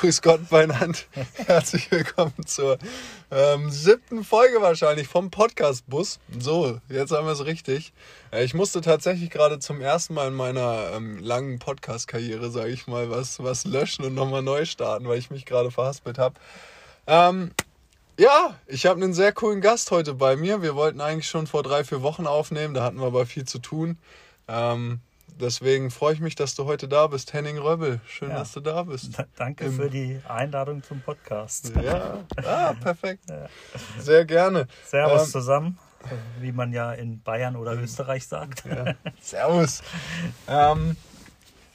Grüß Gott beieinander. Herzlich willkommen zur ähm, siebten Folge wahrscheinlich vom Podcast-Bus. So, jetzt haben wir es richtig. Äh, ich musste tatsächlich gerade zum ersten Mal in meiner ähm, langen Podcast-Karriere, sage ich mal, was, was löschen und nochmal neu starten, weil ich mich gerade verhaspelt habe. Ähm, ja, ich habe einen sehr coolen Gast heute bei mir. Wir wollten eigentlich schon vor drei, vier Wochen aufnehmen, da hatten wir aber viel zu tun. Ähm, deswegen freue ich mich, dass du heute da bist. Henning Röbbel, schön, ja. dass du da bist. danke Im, für die Einladung zum Podcast. Ja, ah, perfekt. Ja. Sehr gerne. Servus ähm, zusammen, wie man ja in Bayern oder Österreich sagt. Ja. Servus. Ähm,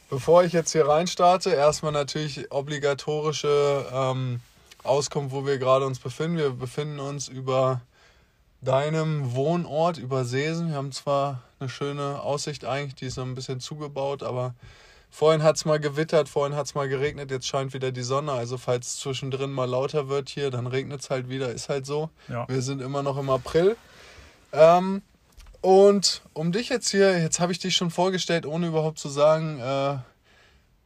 bevor ich jetzt hier reinstarte, erstmal natürlich obligatorische ähm, Auskunft, wo wir gerade uns befinden. Wir befinden uns über deinem Wohnort, über Seesen. Wir haben zwar eine schöne Aussicht eigentlich, die ist noch ein bisschen zugebaut, aber vorhin hat es mal gewittert, vorhin hat es mal geregnet, jetzt scheint wieder die Sonne. Also falls zwischendrin mal lauter wird hier, dann regnet es halt wieder, ist halt so. Ja. Wir sind immer noch im April. Ähm, und um dich jetzt hier, jetzt habe ich dich schon vorgestellt, ohne überhaupt zu sagen, äh,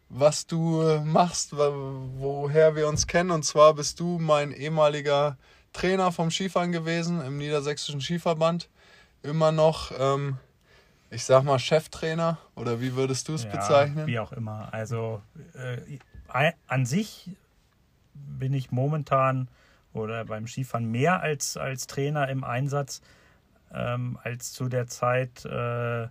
was du machst, woher wir uns kennen. Und zwar bist du mein ehemaliger Trainer vom Skifahren gewesen im Niedersächsischen Skiverband. Immer noch ähm, ich sag mal, Cheftrainer oder wie würdest du es ja, bezeichnen? Wie auch immer. Also äh, an sich bin ich momentan oder beim Skifahren mehr als, als Trainer im Einsatz ähm, als zu der Zeit, äh, äh,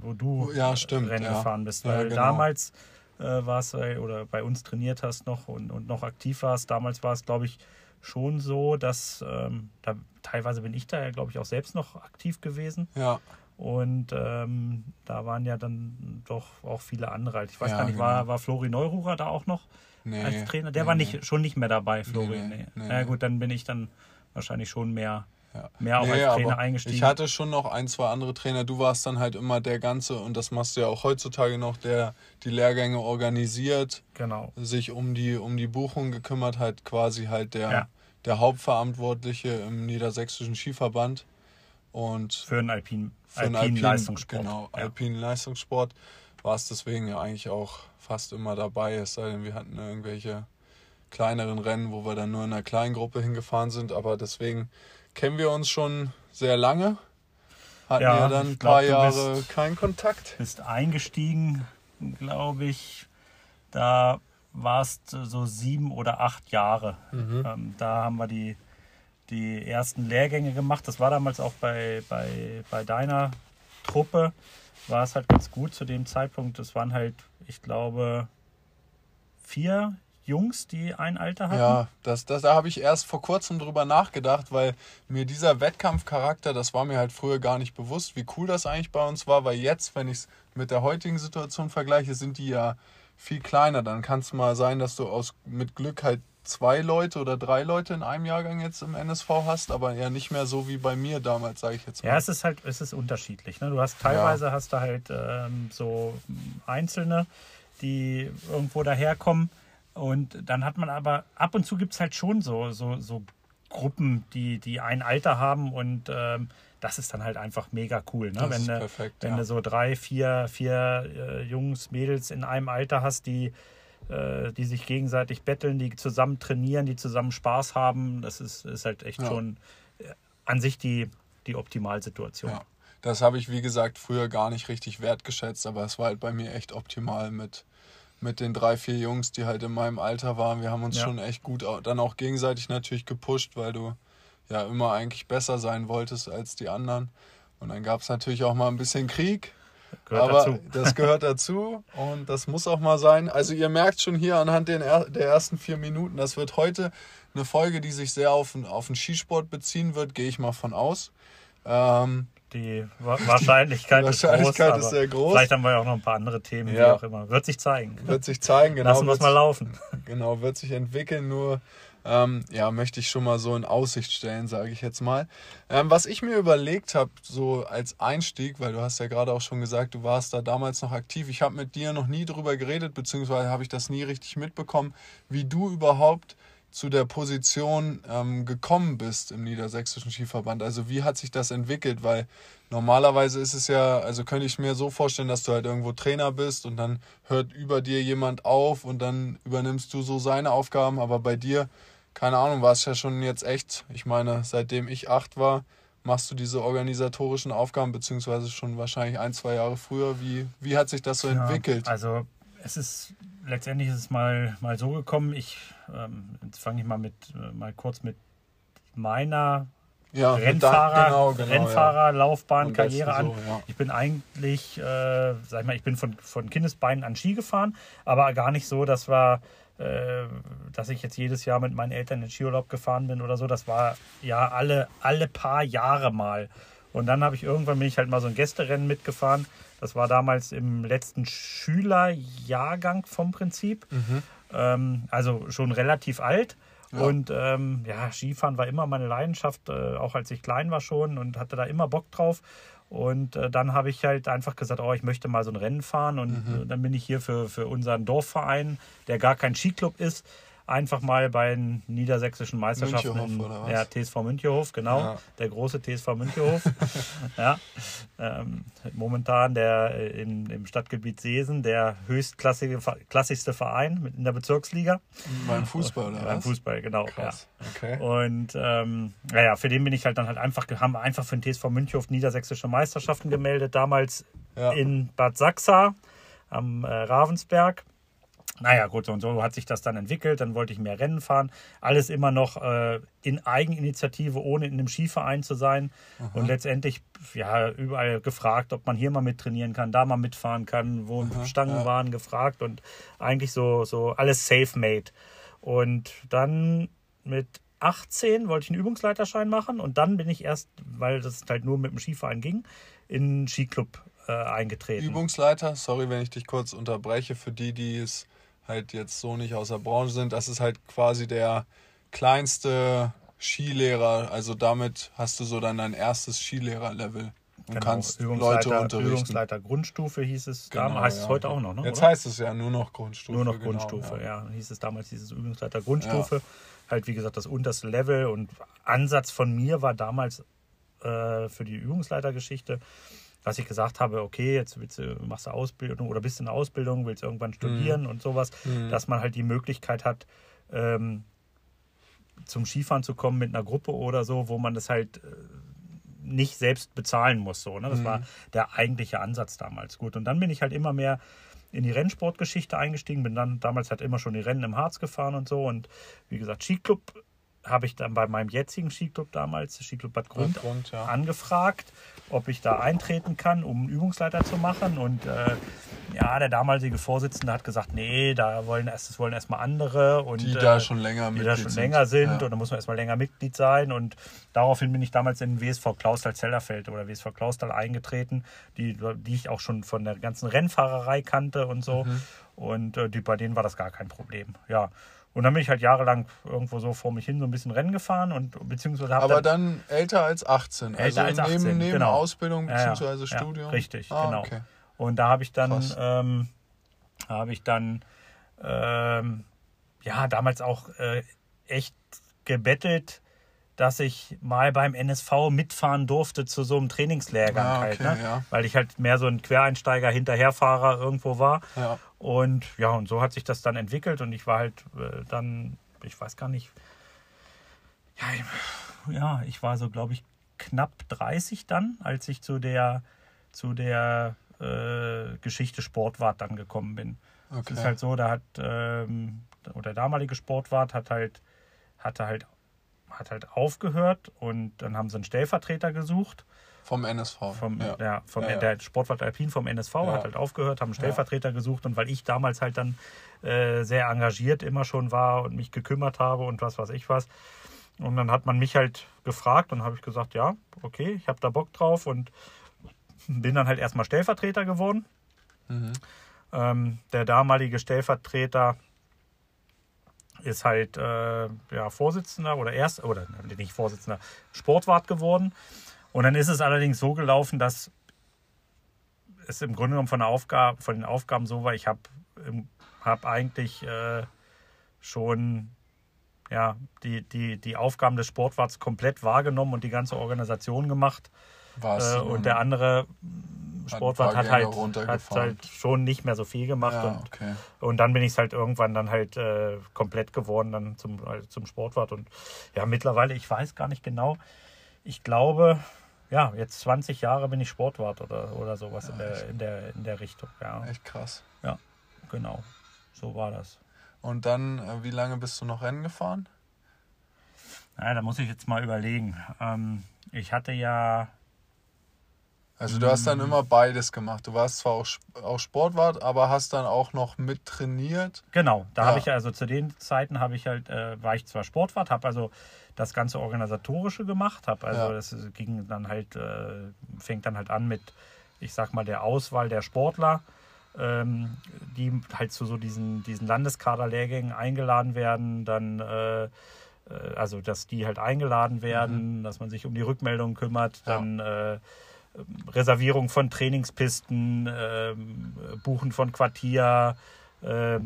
wo du ja, stimmt, Rennen ja. gefahren bist. Weil ja, genau. damals äh, warst du oder bei uns trainiert hast noch und, und noch aktiv warst. Damals war es, glaube ich, schon so, dass ähm, da teilweise bin ich da ja, glaube ich, auch selbst noch aktiv gewesen. Ja. Und ähm, da waren ja dann doch auch viele andere. Ich weiß ja, gar nicht, genau. war, war Flori Neururer da auch noch nee, als Trainer? Der nee, war nicht, nee. schon nicht mehr dabei, Flori. Nee, nee, Na gut, dann bin ich dann wahrscheinlich schon mehr, ja. mehr auch als Trainer eingestiegen. Ich hatte schon noch ein, zwei andere Trainer. Du warst dann halt immer der Ganze, und das machst du ja auch heutzutage noch, der die Lehrgänge organisiert, genau. sich um die, um die Buchung gekümmert hat, quasi halt der, ja. der Hauptverantwortliche im Niedersächsischen Skiverband. Und für einen Alpin, für alpinen Alpin, Leistungssport. Genau, ja. alpinen Leistungssport war es deswegen ja eigentlich auch fast immer dabei, es sei denn, wir hatten irgendwelche kleineren Rennen, wo wir dann nur in einer kleinen Gruppe hingefahren sind, aber deswegen kennen wir uns schon sehr lange. Hatten ja, ja dann ein paar glaub, Jahre bist, keinen Kontakt. Bist eingestiegen, glaube ich, da warst so sieben oder acht Jahre. Mhm. Ähm, da haben wir die die ersten Lehrgänge gemacht. Das war damals auch bei, bei, bei deiner Truppe. War es halt ganz gut zu dem Zeitpunkt. Es waren halt, ich glaube, vier Jungs, die ein Alter hatten. Ja, das, das, da habe ich erst vor kurzem drüber nachgedacht, weil mir dieser Wettkampfcharakter, das war mir halt früher gar nicht bewusst, wie cool das eigentlich bei uns war, weil jetzt, wenn ich es mit der heutigen Situation vergleiche, sind die ja viel kleiner. Dann kann es mal sein, dass du aus mit Glück halt zwei Leute oder drei Leute in einem Jahrgang jetzt im NSV hast, aber ja nicht mehr so wie bei mir damals, sage ich jetzt mal. Ja, es ist halt, es ist unterschiedlich. Ne? Du hast teilweise ja. hast du halt ähm, so Einzelne, die irgendwo daherkommen und dann hat man aber ab und zu gibt es halt schon so, so, so Gruppen, die, die ein Alter haben und ähm, das ist dann halt einfach mega cool. Ne? wenn du, perfekt, wenn ja. du so drei, vier, vier äh, Jungs, Mädels in einem Alter hast, die die sich gegenseitig betteln, die zusammen trainieren, die zusammen Spaß haben. Das ist, ist halt echt ja. schon äh, an sich die, die Optimalsituation. Ja. Das habe ich, wie gesagt, früher gar nicht richtig wertgeschätzt, aber es war halt bei mir echt optimal mit, mit den drei, vier Jungs, die halt in meinem Alter waren. Wir haben uns ja. schon echt gut dann auch gegenseitig natürlich gepusht, weil du ja immer eigentlich besser sein wolltest als die anderen. Und dann gab es natürlich auch mal ein bisschen Krieg. Gehört Aber dazu. das gehört dazu und das muss auch mal sein. Also ihr merkt schon hier anhand der ersten vier Minuten, das wird heute eine Folge, die sich sehr auf, auf den Skisport beziehen wird, gehe ich mal von aus. Ähm, die Wahrscheinlichkeit, die Wahrscheinlichkeit ist, groß, ist sehr groß. Vielleicht haben wir ja auch noch ein paar andere Themen, ja. wie auch immer. Wird sich zeigen. Wird sich zeigen, genau. Lassen wir es mal laufen. Genau, wird sich entwickeln. Nur ähm, ja, möchte ich schon mal so in Aussicht stellen, sage ich jetzt mal. Ähm, was ich mir überlegt habe, so als Einstieg, weil du hast ja gerade auch schon gesagt, du warst da damals noch aktiv. Ich habe mit dir noch nie drüber geredet, beziehungsweise habe ich das nie richtig mitbekommen, wie du überhaupt zu der Position ähm, gekommen bist im Niedersächsischen Skiverband? Also wie hat sich das entwickelt? Weil normalerweise ist es ja, also könnte ich mir so vorstellen, dass du halt irgendwo Trainer bist und dann hört über dir jemand auf und dann übernimmst du so seine Aufgaben, aber bei dir, keine Ahnung, war es ja schon jetzt echt, ich meine, seitdem ich acht war, machst du diese organisatorischen Aufgaben, beziehungsweise schon wahrscheinlich ein, zwei Jahre früher. Wie, wie hat sich das so ja, entwickelt? Also es ist letztendlich ist es mal, mal so gekommen. Ich ähm, jetzt fange ich mal mit äh, mal kurz mit meiner ja, Rennfahrer, genau, genau, Rennfahrerlaufbahn, ja. Karriere an. So, ja. Ich bin eigentlich, äh, sag ich mal, ich bin von, von Kindesbeinen an Ski gefahren, aber gar nicht so, dass wir, dass ich jetzt jedes Jahr mit meinen Eltern in Skiurlaub gefahren bin oder so. Das war ja alle, alle paar Jahre mal. Und dann habe ich irgendwann bin ich halt mal so ein Gästerennen mitgefahren. Das war damals im letzten Schülerjahrgang vom Prinzip. Mhm. Ähm, also schon relativ alt. Ja. Und ähm, ja, Skifahren war immer meine Leidenschaft, äh, auch als ich klein war schon und hatte da immer Bock drauf. Und äh, dann habe ich halt einfach gesagt, oh, ich möchte mal so ein Rennen fahren. Und mhm. äh, dann bin ich hier für, für unseren Dorfverein, der gar kein Skiclub ist, einfach mal bei den niedersächsischen Meisterschaften im ja, TSV Münchehof, genau, ja. der große TSV Münchehof. ja, ähm, momentan der äh, in, im Stadtgebiet Seesen, der höchstklassigste Verein in der Bezirksliga. Beim Fußball, oder? Beim Fußball, genau. Krass. Ja. Okay. Und ähm, naja, für den bin ich halt dann halt einfach, haben wir einfach für den TSV Münchehof niedersächsische Meisterschaften gemeldet, damals ja. in Bad Sachsa am äh, Ravensberg. Naja, gut, und so hat sich das dann entwickelt. Dann wollte ich mehr Rennen fahren. Alles immer noch äh, in Eigeninitiative, ohne in einem Skiverein zu sein. Aha. Und letztendlich, ja, überall gefragt, ob man hier mal mittrainieren kann, da mal mitfahren kann, wo Aha, Stangen ja. waren, gefragt und eigentlich so, so alles safe-made. Und dann mit 18 wollte ich einen Übungsleiterschein machen und dann bin ich erst, weil das halt nur mit dem Skiverein ging, in einen Skiclub äh, eingetreten. Übungsleiter, sorry, wenn ich dich kurz unterbreche, für die, die es halt jetzt so nicht aus der Branche sind, das ist halt quasi der kleinste Skilehrer. Also damit hast du so dann dein erstes Skilehrer-Level und genau, kannst Leute unterrichten. Übungsleiter Grundstufe hieß es genau, damals, heißt ja. es heute auch noch, ne? Jetzt oder? heißt es ja nur noch Grundstufe. Nur noch genau, Grundstufe, ja. ja. Hieß es damals dieses Übungsleiter Grundstufe. Ja. Halt, wie gesagt, das unterste Level und Ansatz von mir war damals äh, für die Übungsleitergeschichte, dass ich gesagt habe, okay, jetzt willst du, machst du Ausbildung oder bist in der Ausbildung, willst irgendwann mhm. studieren mhm. und sowas, mhm. dass man halt die Möglichkeit hat, ähm, zum Skifahren zu kommen mit einer Gruppe oder so, wo man das halt äh, nicht selbst bezahlen muss. So, ne? Das mhm. war der eigentliche Ansatz damals. Gut, und dann bin ich halt immer mehr in die Rennsportgeschichte eingestiegen, bin dann damals halt immer schon die Rennen im Harz gefahren und so. Und wie gesagt, Skiclub habe ich dann bei meinem jetzigen Skiclub damals, Skiclub Bad Grund, Bad Grund ja. angefragt, ob ich da eintreten kann, um einen Übungsleiter zu machen. Und äh, ja, der damalige Vorsitzende hat gesagt, nee, da wollen erst, das wollen erstmal andere und die da äh, schon länger die da schon sind. länger sind ja. und da muss man erstmal länger Mitglied sein. Und daraufhin bin ich damals in den WSV Klausthal-Zellerfeld oder WSV Klausthal eingetreten, die, die ich auch schon von der ganzen Rennfahrerei kannte und so. Mhm. Und äh, die, bei denen war das gar kein Problem. Ja. Und dann bin ich halt jahrelang irgendwo so vor mich hin so ein bisschen Rennen gefahren und beziehungsweise Aber dann, dann, älter als 18. Älter also als 18, neben, neben genau. Ausbildung beziehungsweise ja, Studium. Ja, richtig, ah, genau. Okay. Und da habe ich dann, ähm, habe ich dann, ähm, ja, damals auch äh, echt gebettelt, dass ich mal beim NSV mitfahren durfte zu so einem Trainingslehrgang ja, halt, okay, halt, ne? ja. weil ich halt mehr so ein Quereinsteiger, Hinterherfahrer irgendwo war. Ja. Und ja, und so hat sich das dann entwickelt und ich war halt äh, dann, ich weiß gar nicht, ja, ich, ja, ich war so, glaube ich, knapp 30 dann, als ich zu der, zu der äh, Geschichte Sportwart dann gekommen bin. Okay. Es ist halt so, da hat, ähm, oder der damalige Sportwart hat halt, hatte halt hat halt aufgehört und dann haben sie einen Stellvertreter gesucht. Vom NSV. Vom, ja. ja vom, ja, ja. Der Sportwart Alpin vom NSV hat halt aufgehört, haben einen Stellvertreter gesucht und weil ich damals halt dann äh, sehr engagiert immer schon war und mich gekümmert habe und was weiß ich was. Und dann hat man mich halt gefragt und habe ich gesagt, ja, okay, ich habe da Bock drauf und bin dann halt erstmal Stellvertreter geworden. Mhm. Ähm, der damalige Stellvertreter ist halt äh, ja, Vorsitzender oder erst, oder nicht Vorsitzender, Sportwart geworden. Und dann ist es allerdings so gelaufen, dass es im Grunde genommen von, der Aufgabe, von den Aufgaben so war, ich habe hab eigentlich äh, schon ja, die, die, die Aufgaben des Sportwarts komplett wahrgenommen und die ganze Organisation gemacht. Äh, und der andere Sportwart hat halt, hat halt schon nicht mehr so viel gemacht. Ja, und, okay. und dann bin ich es halt irgendwann dann halt äh, komplett geworden, dann zum, also zum Sportwart. Und ja, mittlerweile, ich weiß gar nicht genau, ich glaube, ja, jetzt 20 Jahre bin ich Sportwart oder, oder sowas ja, in, der, in, der, in der Richtung. Ja. Echt krass. Ja, genau. So war das. Und dann, äh, wie lange bist du noch Rennen gefahren? Ja, da muss ich jetzt mal überlegen. Ähm, ich hatte ja also du hast dann immer beides gemacht. Du warst zwar auch, auch Sportwart, aber hast dann auch noch mit trainiert. Genau, da ja. habe ich also zu den Zeiten habe ich halt äh, war ich zwar Sportwart, habe also das ganze organisatorische gemacht, habe also ja. das ging dann halt äh, fängt dann halt an mit ich sag mal der Auswahl der Sportler, ähm, die halt zu so diesen diesen Landeskaderlehrgängen eingeladen werden, dann äh, äh also dass die halt eingeladen werden, mhm. dass man sich um die Rückmeldung kümmert, dann ja. Reservierung von Trainingspisten, äh, Buchen von Quartier, äh,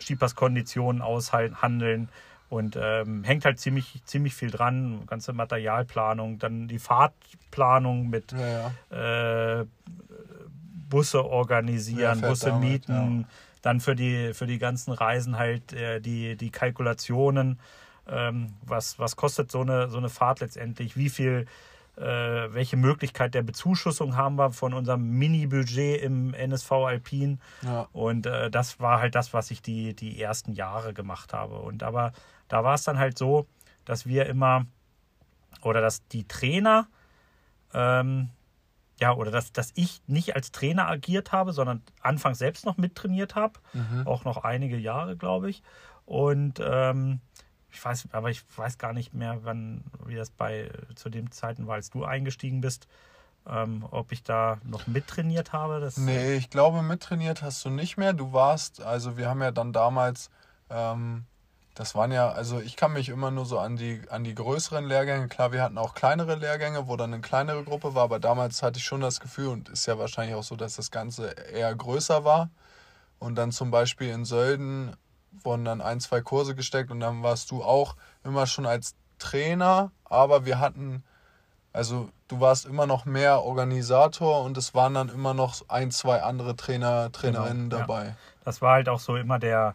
Skipasskonditionen aushandeln und ähm, hängt halt ziemlich, ziemlich viel dran. Ganze Materialplanung, dann die Fahrtplanung mit ja, ja. Äh, Busse organisieren, Busse damit, mieten, dann für die, für die ganzen Reisen halt äh, die, die Kalkulationen. Ähm, was, was kostet so eine, so eine Fahrt letztendlich? Wie viel welche Möglichkeit der Bezuschussung haben wir von unserem Mini-Budget im NSV Alpin. Ja. Und äh, das war halt das, was ich die, die ersten Jahre gemacht habe. Und aber da war es dann halt so, dass wir immer oder dass die Trainer ähm, ja, oder dass, dass ich nicht als Trainer agiert habe, sondern anfangs selbst noch mittrainiert habe. Mhm. Auch noch einige Jahre, glaube ich. Und ähm, ich weiß, aber ich weiß gar nicht mehr, wann, wie das bei zu dem Zeiten war, als du eingestiegen bist. Ähm, ob ich da noch mittrainiert habe. Das nee, ich glaube, mittrainiert hast du nicht mehr. Du warst, also wir haben ja dann damals, ähm, das waren ja, also ich kann mich immer nur so an die, an die größeren Lehrgänge, klar, wir hatten auch kleinere Lehrgänge, wo dann eine kleinere Gruppe war, aber damals hatte ich schon das Gefühl, und ist ja wahrscheinlich auch so, dass das Ganze eher größer war. Und dann zum Beispiel in Sölden wurden dann ein, zwei Kurse gesteckt und dann warst du auch immer schon als Trainer, aber wir hatten, also du warst immer noch mehr Organisator und es waren dann immer noch ein, zwei andere Trainer, Trainerinnen genau, dabei. Ja. Das war halt auch so immer der,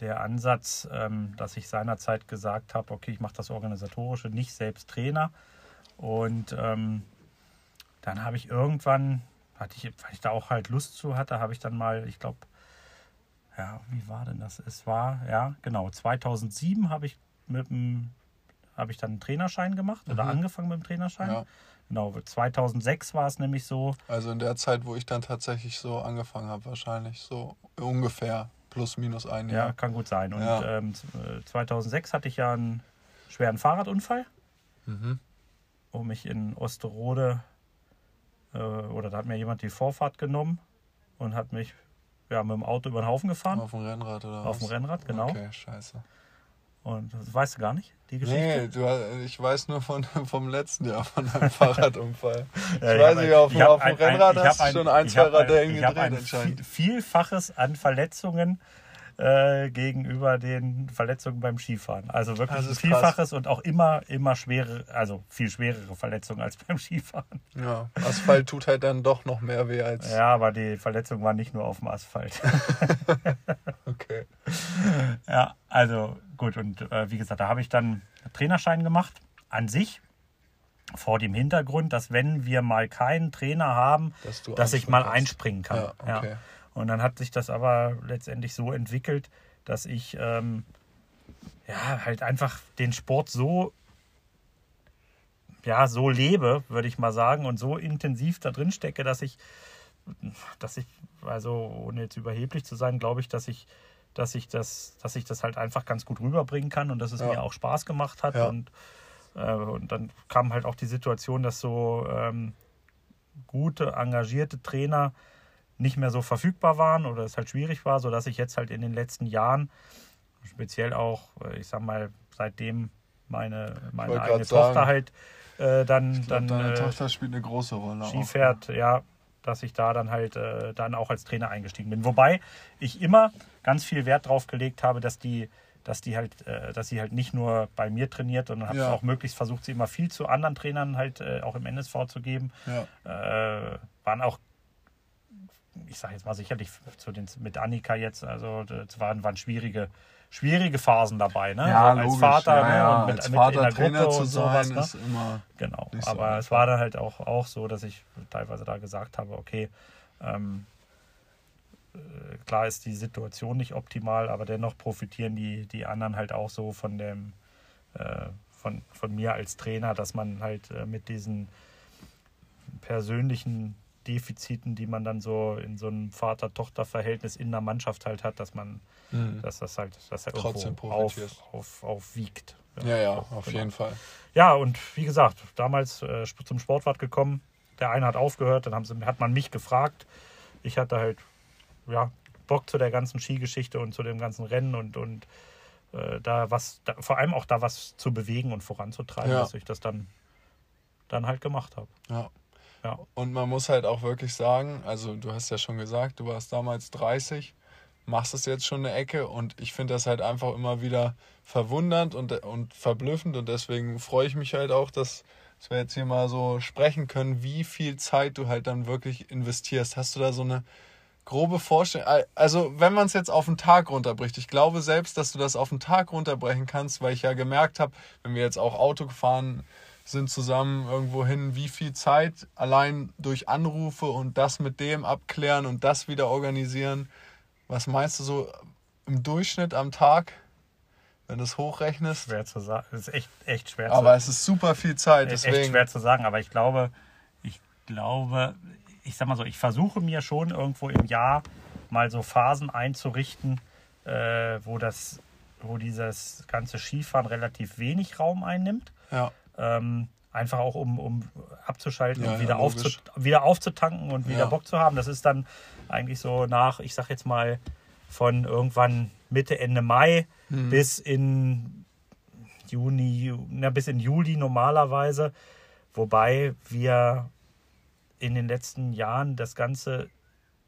der Ansatz, ähm, dass ich seinerzeit gesagt habe, okay, ich mache das Organisatorische nicht selbst Trainer. Und ähm, dann habe ich irgendwann, hatte ich, weil ich da auch halt Lust zu hatte, habe ich dann mal, ich glaube, ja, wie war denn das? Es war, ja, genau, 2007 habe ich mit dem, habe ich dann einen Trainerschein gemacht oder mhm. angefangen mit dem Trainerschein. Ja. Genau, 2006 war es nämlich so. Also in der Zeit, wo ich dann tatsächlich so angefangen habe, wahrscheinlich so ungefähr plus minus ein Jahr. Ja, kann gut sein. Und ja. ähm, 2006 hatte ich ja einen schweren Fahrradunfall, mhm. wo mich in Osterode äh, oder da hat mir jemand die Vorfahrt genommen und hat mich ja, mit dem Auto über den Haufen gefahren. Auf dem Rennrad oder Auf dem Rennrad, genau. Okay, scheiße. Und das weißt du gar nicht, die Geschichte? Nee, du, ich weiß nur von, vom letzten Jahr von deinem Fahrradunfall. ja, ich weiß nicht, auf, auf dem Rennrad ein, hast du schon ein, zwei Radellen gedreht anscheinend. Vielfaches an Verletzungen äh, gegenüber den Verletzungen beim Skifahren. Also wirklich ein Vielfaches krass. und auch immer, immer schwere, also viel schwerere Verletzungen als beim Skifahren. Ja, Asphalt tut halt dann doch noch mehr weh als. Ja, aber die Verletzung war nicht nur auf dem Asphalt. okay. Ja, also gut, und äh, wie gesagt, da habe ich dann Trainerschein gemacht. An sich vor dem Hintergrund, dass wenn wir mal keinen Trainer haben, dass, dass ich mal einspringen kann. Ja, okay. ja. Und dann hat sich das aber letztendlich so entwickelt, dass ich ähm, ja halt einfach den Sport so ja so lebe, würde ich mal sagen, und so intensiv da drin stecke, dass ich dass ich also ohne jetzt überheblich zu sein, glaube ich, dass ich dass ich das dass ich das halt einfach ganz gut rüberbringen kann und dass es ja. mir auch Spaß gemacht hat ja. und äh, und dann kam halt auch die Situation, dass so ähm, gute engagierte Trainer nicht mehr so verfügbar waren oder es halt schwierig war, sodass ich jetzt halt in den letzten Jahren, speziell auch, äh, ich sag mal, seitdem meine, meine eigene Tochter sagen, halt äh, dann. Glaub, dann deine äh, Tochter spielt eine große Rolle. Skifährt, auch. ja, dass ich da dann halt äh, dann auch als Trainer eingestiegen bin. Wobei ich immer ganz viel Wert drauf gelegt habe, dass die, dass die halt, äh, dass sie halt nicht nur bei mir trainiert, sondern habe Ja. auch möglichst versucht, sie immer viel zu anderen Trainern halt äh, auch im NSV zu geben. Ja. Äh, waren auch, ich sage jetzt mal sicherlich zu den, mit Annika jetzt, also das waren, waren schwierige, schwierige Phasen dabei, ne? Ja, So als logisch. Vater, ja, ne? ja. Und mit, Als mit Vater in der Trainer Gruppe zu sein, sowas, ne? ist immer. Genau, so aber es einfach. war dann halt auch, auch so, dass ich teilweise da gesagt habe, okay, ähm, äh, klar ist die Situation nicht optimal, aber dennoch profitieren die, die anderen halt auch so von dem, äh, von, von mir als Trainer, dass man halt äh, mit diesen persönlichen Defiziten, die man dann so in so einem Vater-Tochter-Verhältnis in der Mannschaft halt hat, dass man, Mhm. dass das halt, dass er Trotzdem irgendwo auf, auf, aufwiegt. Ja, ja, So, auf genau. jeden Fall. Ja, und wie gesagt, damals äh, zum Sportwart gekommen. Der eine hat aufgehört, dann haben sie, hat man mich gefragt. Ich hatte halt ja, Bock zu der ganzen Skigeschichte und zu dem ganzen Rennen und, und äh, da was, da, vor allem auch da was zu bewegen und voranzutreiben, Ja. dass ich das dann, dann halt gemacht habe. Ja. Ja. Und man muss halt auch wirklich sagen, also du hast ja schon gesagt, du warst damals 30, machst es jetzt schon eine Ecke und ich finde das halt einfach immer wieder verwundernd und, und verblüffend und deswegen freue ich mich halt auch, dass, dass wir jetzt hier mal so sprechen können, wie viel Zeit du halt dann wirklich investierst. Hast du da so eine grobe Vorstellung? Also wenn man es jetzt auf den Tag runterbricht, ich glaube selbst, dass du das auf den Tag runterbrechen kannst, weil ich ja gemerkt habe, wenn wir jetzt auch Auto gefahren sind zusammen irgendwo hin, wie viel Zeit allein durch Anrufe und das mit dem abklären und das wieder organisieren. Was meinst du so im Durchschnitt am Tag, wenn du es hochrechnest? Schwer zu sagen. Das ist echt, echt schwer Aber zu es ist super viel Zeit, Echt deswegen. schwer zu sagen, aber ich glaube, ich glaube, ich sag mal so, ich versuche mir schon irgendwo im Jahr mal so Phasen einzurichten, äh, wo das, wo dieses ganze Skifahren relativ wenig Raum einnimmt. Ja, Ähm, einfach auch um, um abzuschalten Ja, und ja, wieder, aufzu, logisch. wieder aufzutanken und wieder Ja. Bock zu haben. Das ist dann eigentlich so nach, ich sag jetzt mal, von irgendwann Mitte, Ende Mai Mhm. bis in Juni, na, bis in Juli normalerweise. Wobei wir in den letzten Jahren das Ganze,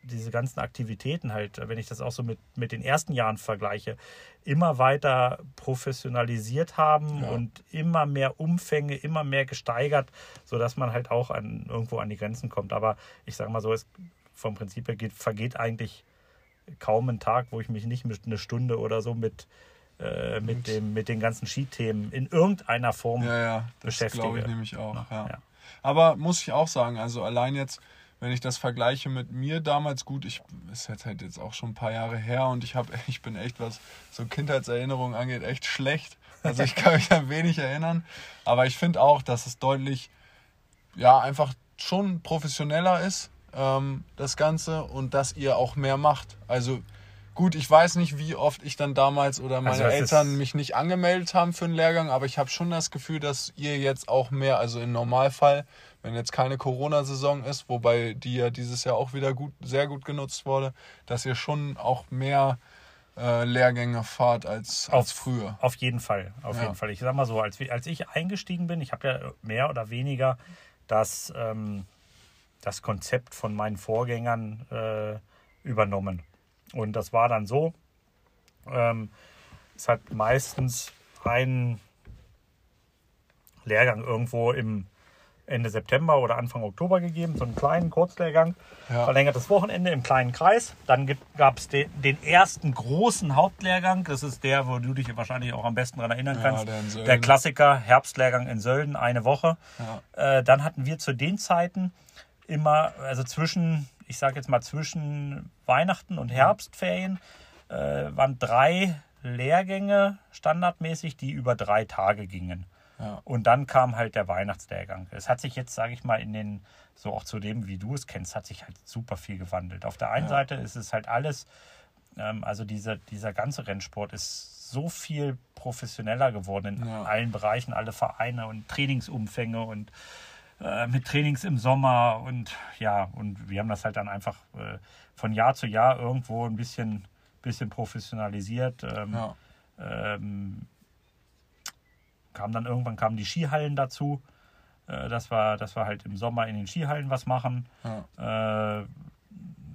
diese ganzen Aktivitäten halt, wenn ich das auch so mit, mit den ersten Jahren vergleiche, immer weiter professionalisiert haben Ja. und immer mehr Umfänge, immer mehr gesteigert, sodass man halt auch an, irgendwo an die Grenzen kommt. Aber ich sage mal so, es vom Prinzip her geht, vergeht eigentlich kaum ein Tag, wo ich mich nicht mit eine Stunde oder so mit, äh, mit, dem, mit den ganzen Skithemen in irgendeiner Form ja, ja, das beschäftige. glaube ich nämlich auch. Ja. Aber muss ich auch sagen, also allein jetzt, wenn ich das vergleiche mit mir damals, gut, ich ist jetzt halt jetzt auch schon ein paar Jahre her und ich habe, ich bin echt, was so Kindheitserinnerungen angeht, echt schlecht. Also ich kann mich an wenig erinnern. Aber ich finde auch, dass es deutlich, ja, einfach schon professioneller ist, ähm, das Ganze, und dass ihr auch mehr macht. Also gut, ich weiß nicht, wie oft ich dann damals oder meine Also Eltern mich nicht angemeldet haben für einen Lehrgang, aber ich habe schon das Gefühl, dass ihr jetzt auch mehr, also im Normalfall, wenn jetzt keine Corona-Saison ist, wobei die ja dieses Jahr auch wieder gut, sehr gut genutzt wurde, dass ihr schon auch mehr äh, Lehrgänge fahrt als, als Auf- früher. Auf jeden Fall, auf Ja. jeden Fall. Ich sag mal so, als, als ich eingestiegen bin, ich habe ja mehr oder weniger das, ähm, das Konzept von meinen Vorgängern äh, übernommen. Und das war dann so, ähm, es hat meistens einen Lehrgang irgendwo im Ende September oder Anfang Oktober gegeben, so einen kleinen Kurzlehrgang, Ja. verlängertes Wochenende im kleinen Kreis. Dann gab es den, den ersten großen Hauptlehrgang, das ist der, wo du dich wahrscheinlich auch am besten daran erinnern Ja, kannst. der der Klassiker, Herbstlehrgang in Sölden, eine Woche. Ja. Äh, dann hatten wir zu den Zeiten immer, also zwischen, ich sage jetzt mal zwischen Weihnachten und Herbstferien, äh, waren drei Lehrgänge standardmäßig, die über drei Tage gingen. Ja. Und dann kam halt der Weihnachtslehrgang. Es hat sich jetzt, sage ich mal, in den, so auch zu dem, wie du es kennst, hat sich halt super viel gewandelt. Auf der einen Ja. Seite ist es halt alles, ähm, also dieser, dieser ganze Rennsport ist so viel professioneller geworden in Ja. allen Bereichen, alle Vereine und Trainingsumfänge und äh, mit Trainings im Sommer und ja, und wir haben das halt dann einfach äh, von Jahr zu Jahr irgendwo ein bisschen, bisschen professionalisiert. Ähm, Ja. ähm, kam dann irgendwann kamen die Skihallen dazu, äh, dass, wir, dass wir halt im Sommer in den Skihallen was machen. Ja. Äh,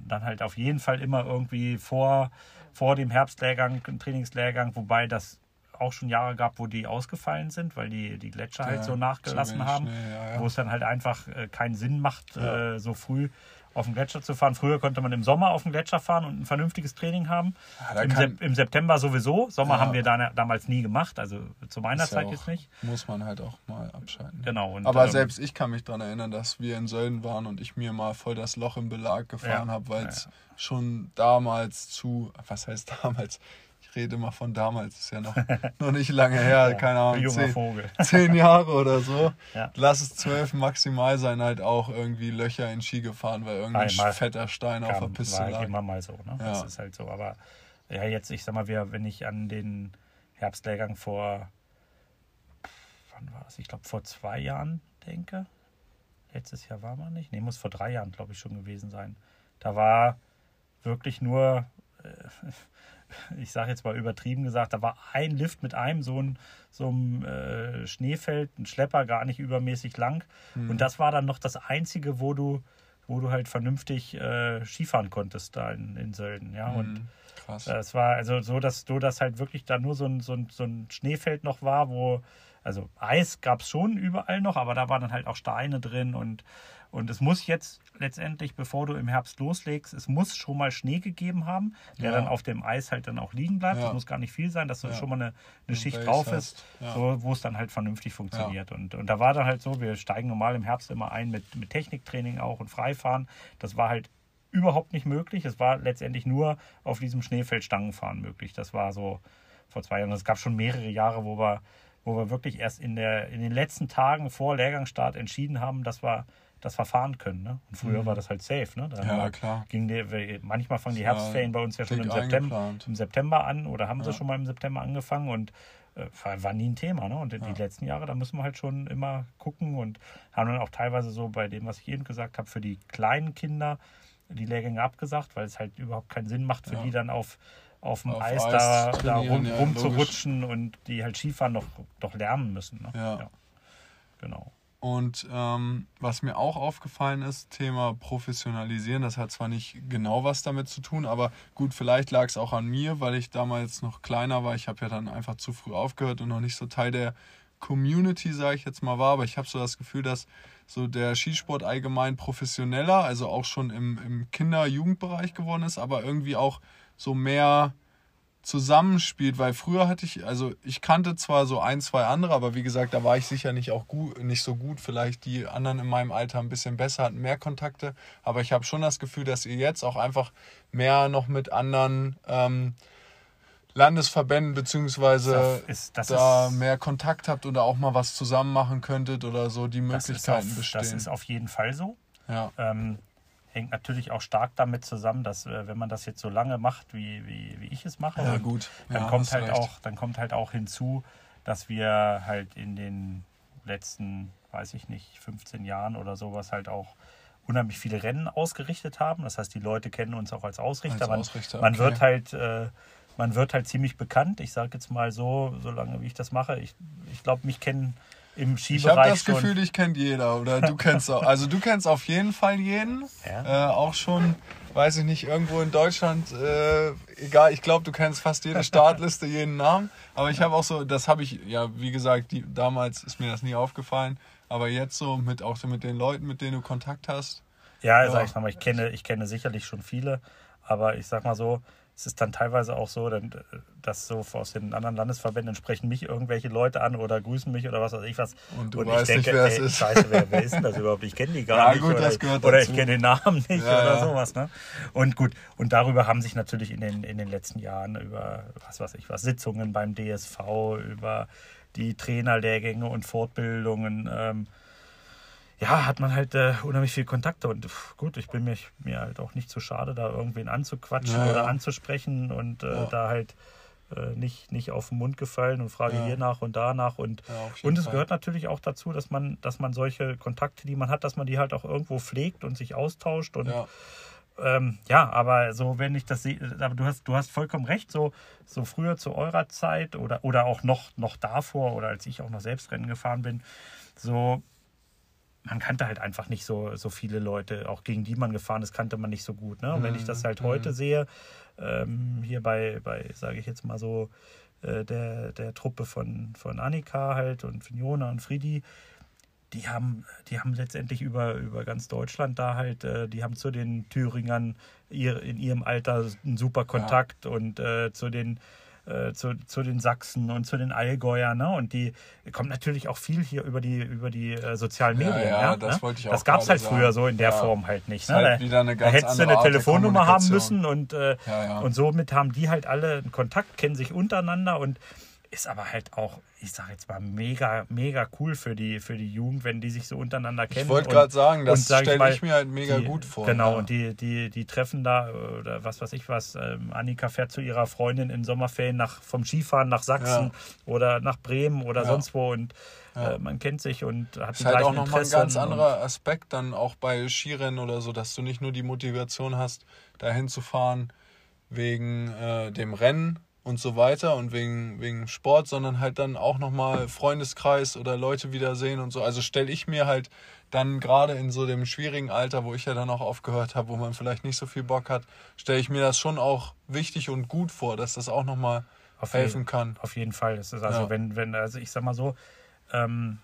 dann halt auf jeden Fall immer irgendwie vor, vor dem Herbstlehrgang, Trainingslehrgang, wobei das auch schon Jahre gab, wo die ausgefallen sind, weil die, die Gletscher halt so nachgelassen haben, Schnee, ja, ja. wo es dann halt einfach äh, keinen Sinn macht, äh, so früh auf den Gletscher zu fahren. Früher konnte man im Sommer auf den Gletscher fahren und ein vernünftiges Training haben. da Im, kann- Sep Im September sowieso. Sommer Ja. haben wir da, damals nie gemacht, also zu meiner Ist ja Zeit auch- jetzt nicht. Muss man halt auch mal abschalten. Genau. Und, Aber ähm, selbst ich kann mich daran erinnern, dass wir in Sölden waren und ich mir mal voll das Loch im Belag gefahren Ja, habe, weil es ja. schon damals zu, was heißt damals? Ich rede immer von damals, ist ja noch, noch nicht lange her, keine Ahnung, junger zehn, Vogel. zehn Jahre oder so. Ja. Lass es zwölf maximal sein, halt auch irgendwie Löcher in Ski gefahren, weil irgendein Einmal fetter Stein auf der kam, Piste war lag. immer mal so. Ne? Das Ja. ist halt so. Aber ja, jetzt, ich sag mal, wenn ich an den Herbstlehrgang vor, wann war es? Ich glaube, vor zwei Jahren denke. Letztes Jahr war man nicht. Nee, muss vor drei Jahren, glaube ich, schon gewesen sein. Da war wirklich nur, äh, ich sage jetzt mal übertrieben gesagt, da war ein Lift mit einem so ein so einem äh, Schneefeld, ein Schlepper, gar nicht übermäßig lang. Hm. Und das war dann noch das Einzige, wo du, wo du halt vernünftig äh, Skifahren konntest da in, in Sölden. Ja, und Mhm, Krass. äh, es war also so, dass du das halt wirklich da nur so ein, so ein, so ein Schneefeld noch war, wo, also Eis gab es schon überall noch, aber da waren dann halt auch Steine drin und, und es muss jetzt letztendlich, bevor du im Herbst loslegst, es muss schon mal Schnee gegeben haben, der Ja. dann auf dem Eis halt dann auch liegen bleibt. Ja. Das muss gar nicht viel sein, dass Ja. schon mal eine, eine Schicht Base drauf ist, so, wo es dann halt vernünftig funktioniert. Und, und da war dann halt so, wir steigen normal im Herbst immer ein mit, mit Techniktraining auch und Freifahren. Das war halt überhaupt nicht möglich. Es war letztendlich nur auf diesem Schneefeld Stangenfahren möglich. Das war so vor zwei Jahren. Es gab schon mehrere Jahre, wo wir, wo wir wirklich erst in, der, in den letzten Tagen vor Lehrgangsstart entschieden haben, dass wir, dass wir fahren können. Ne? Und früher war das halt safe. Ne? Da Mhm. Ja, klar. Ging die, manchmal fangen die Ja, Herbstferien bei uns ja schon im September, im September an oder haben sie Ja. schon mal im September angefangen und äh, war, nie ein Thema. Ne? Und die letzten Jahre, da müssen wir halt schon immer gucken und haben dann auch teilweise so bei dem, was ich eben gesagt habe, für die kleinen Kinder die Lehrgänge abgesagt, weil es halt überhaupt keinen Sinn macht für Ja. die dann auf, auf dem Auf Eis, Eis da, da rum, ja, rumzurutschen und die halt Skifahren doch, doch lernen müssen. Ne? Ja. Genau. Und ähm, was mir auch aufgefallen ist, Thema Professionalisieren, das hat zwar nicht genau was damit zu tun, aber gut, vielleicht lag es auch an mir, weil ich damals noch kleiner war. Ich habe ja dann einfach zu früh aufgehört und noch nicht so Teil der Community, sage ich jetzt mal, war. Aber ich habe so das Gefühl, dass so der Skisport allgemein professioneller, also auch schon im, im Kinder-Jugendbereich geworden ist, aber irgendwie auch so mehr zusammenspielt, weil früher hatte ich, also ich kannte zwar so ein, zwei andere, aber wie gesagt, da war ich sicher nicht auch gut, nicht so gut. Vielleicht die anderen in meinem Alter ein bisschen besser, hatten mehr Kontakte. Aber ich habe schon das Gefühl, dass ihr jetzt auch einfach mehr noch mit anderen ähm, Landesverbänden beziehungsweise Das ist- das da ist- mehr Kontakt habt oder auch mal was zusammen machen könntet oder so die Das Möglichkeiten auf, bestehen. das ist auf jeden Fall so. ja. Ähm, hängt natürlich auch stark damit zusammen, dass äh, wenn man das jetzt so lange macht, wie, wie, wie ich es mache, Ja, gut. dann Ja, kommt hast halt recht. auch, dann kommt halt auch hinzu, dass wir halt in den letzten, weiß ich nicht, 15 Jahren oder sowas halt auch unheimlich viele Rennen ausgerichtet haben. Das heißt, die Leute kennen uns auch als Ausrichter. Als man, Ausrichter, man okay. wird halt, äh, man wird halt ziemlich bekannt. Ich sage jetzt mal so, solange wie ich das mache. Ich, ich glaube, mich kennen im Ich Skibereich habe das. Gefühl, dich kennt jeder oder du kennst auch. Also du kennst auf jeden Fall jeden. Ja. Äh, auch schon, weiß ich nicht, irgendwo in Deutschland, äh, egal, ich glaube, du kennst fast jede Startliste, jeden Namen. Aber ich habe auch so, das habe ich, ja, wie gesagt, die, damals ist mir das nie aufgefallen. Aber jetzt so mit auch so mit den Leuten, mit denen du Kontakt hast. Ja, Ja. sag ich mal, ich kenne, ich kenne sicherlich schon viele, aber ich sag mal so, es ist dann teilweise auch so, äh, dass so aus den anderen Landesverbänden sprechen mich irgendwelche Leute an oder grüßen mich oder was weiß ich was. Und du ich weißt nicht, wer es ist. Scheiße, wer, wer ist denn das überhaupt? Ich kenne die gar Ja, nicht. gut, oder, oder ich kenne den Namen nicht Ja, oder ja. sowas. Ne? Und gut, und darüber haben sich natürlich in den, in den letzten Jahren über, was weiß ich was, Sitzungen beim DSV, über die Trainerlehrgänge und Fortbildungen, ähm, ja, hat man halt äh, unheimlich viel Kontakte und pff, gut, ich bin mir, mir halt auch nicht zu schade, da irgendwen anzuquatschen Ja, ja. oder anzusprechen und äh, Ja. da halt äh, nicht, nicht auf den Mund gefallen und frage hier nach und da nach und, und es Fall. gehört natürlich auch dazu, dass man, dass man solche Kontakte, die man hat, dass man die halt auch irgendwo pflegt und sich austauscht und Ja, ähm, ja, aber so, wenn ich das sehe, aber du hast, du hast vollkommen recht, so, so früher zu eurer Zeit oder, oder auch noch, noch davor oder als ich auch noch selbst Rennen gefahren bin, so man kannte halt einfach nicht so, so viele Leute, auch gegen die man gefahren ist, kannte man nicht so gut. Ne? Und wenn ich das halt heute sehe, ähm, hier bei, bei sage ich jetzt mal so, äh, der, der Truppe von, von Annika halt und Fiona und Friedi, die haben, die haben letztendlich über, über ganz Deutschland da halt, äh, die haben zu den Thüringern ihr, in ihrem Alter einen super Kontakt ja. und äh, zu den äh, zu, zu den Sachsen und zu den Allgäuern. Ne? Und die kommt natürlich auch viel hier über die, über die äh, sozialen Medien. Ja, ja, ja das ne? wollte ich auch Das gab es halt früher so in der Form halt nicht. Ne? Halt da, da hättest du eine Telefonnummer haben müssen und, äh, und somit haben die halt alle einen Kontakt, kennen sich untereinander und ist aber halt auch, ich sage jetzt mal, mega, mega cool für die, für die Jugend, wenn die sich so untereinander kennen. Ich wollte gerade sagen, das stelle ich mir halt mega die, gut vor. Genau, ja. und die, die, die treffen da, oder was weiß ich was, ähm, Annika fährt zu ihrer Freundin in Sommerferien nach, vom Skifahren nach Sachsen ja. oder nach Bremen oder ja. sonst wo und äh, man kennt sich und hat ist die halt auch nochmal ein ganz anderer Aspekt dann auch bei Skirennen oder so, dass du nicht nur die Motivation hast, dahin zu fahren wegen äh, dem Rennen, und so weiter und wegen, wegen Sport, sondern halt dann auch nochmal Freundeskreis oder Leute wiedersehen und so. Also stelle ich mir halt dann gerade in so dem schwierigen Alter, wo ich ja dann auch aufgehört habe, wo man vielleicht nicht so viel Bock hat, stelle ich mir das schon auch wichtig und gut vor, dass das auch nochmal helfen kann. Auf jeden Fall. Das ist also, ja. wenn, wenn, also ich sag mal so, ähm,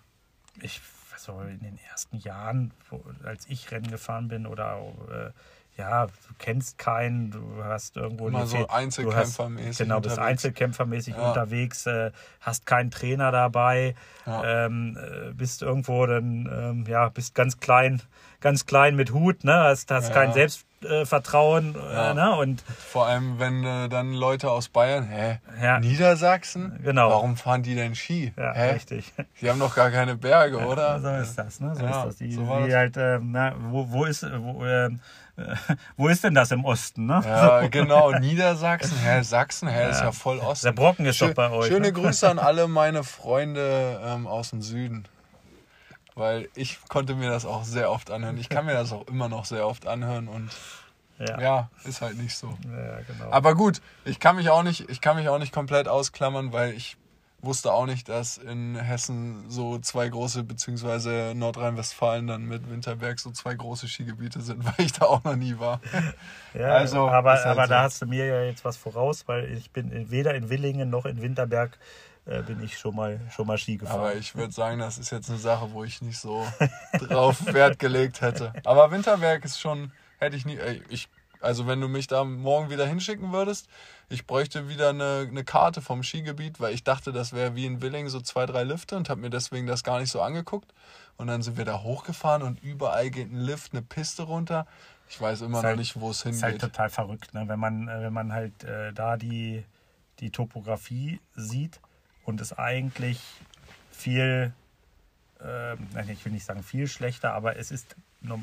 ich, so in den ersten Jahren, wo, als ich Rennen gefahren bin oder äh, ja, du kennst keinen, du hast irgendwo Immer so Einzelkämpfermäßig. Genau, bist Einzelkämpfermäßig ja. unterwegs, äh, hast keinen Trainer dabei, ja. ähm, äh, bist irgendwo dann, ähm, ja, bist ganz klein, ganz klein mit Hut, ne? Hast, hast ja. kein Selbstvertrauen, äh, ne? Und vor allem, wenn äh, dann Leute aus Bayern, hä, Niedersachsen? Genau. Warum fahren die denn Ski? Ja, hä? richtig. Die haben doch gar keine Berge, oder? So ist das, ne? So ist das. Die, so die halt, äh, na, wo, wo ist, wo, äh, wo ist denn das im Osten? Ne? Ja, so. genau, Niedersachsen, Herr Sachsen, Herr ja. ist ja voll Osten. Der Brocken ist Schö doch bei euch. Schöne ne? Grüße an alle meine Freunde ähm, aus dem Süden. Weil ich konnte mir das auch sehr oft anhören. Ich kann mir das auch immer noch sehr oft anhören und ja, ja ist halt nicht so. Ja, genau. Aber gut, ich kann mich auch nicht, ich kann mich auch nicht komplett ausklammern, weil ich wusste auch nicht, dass in Hessen so zwei große, beziehungsweise Nordrhein-Westfalen dann mit Winterberg so zwei große Skigebiete sind, weil ich da auch noch nie war. Ja, also, aber, halt aber so. da hast du mir ja jetzt was voraus, weil ich bin weder in Willingen noch in Winterberg äh, bin ich schon mal, schon mal Ski gefahren. Aber ich würde sagen, das ist jetzt eine Sache, wo ich nicht so drauf Wert gelegt hätte. Aber Winterberg ist schon, hätte ich nie, ich also wenn du mich da morgen wieder hinschicken würdest, ich bräuchte wieder eine, eine Karte vom Skigebiet, weil ich dachte, das wäre wie in Willing so zwei, drei Lifte und habe mir deswegen das gar nicht so angeguckt. Und dann sind wir da hochgefahren und überall geht ein Lift, eine Piste runter. Ich weiß immer noch halt, nicht, wo es hingeht. Ist halt total verrückt, ne? wenn, man, äh, wenn man halt äh, da die, die Topografie sieht und es eigentlich viel, äh, ich will nicht sagen viel schlechter, aber es ist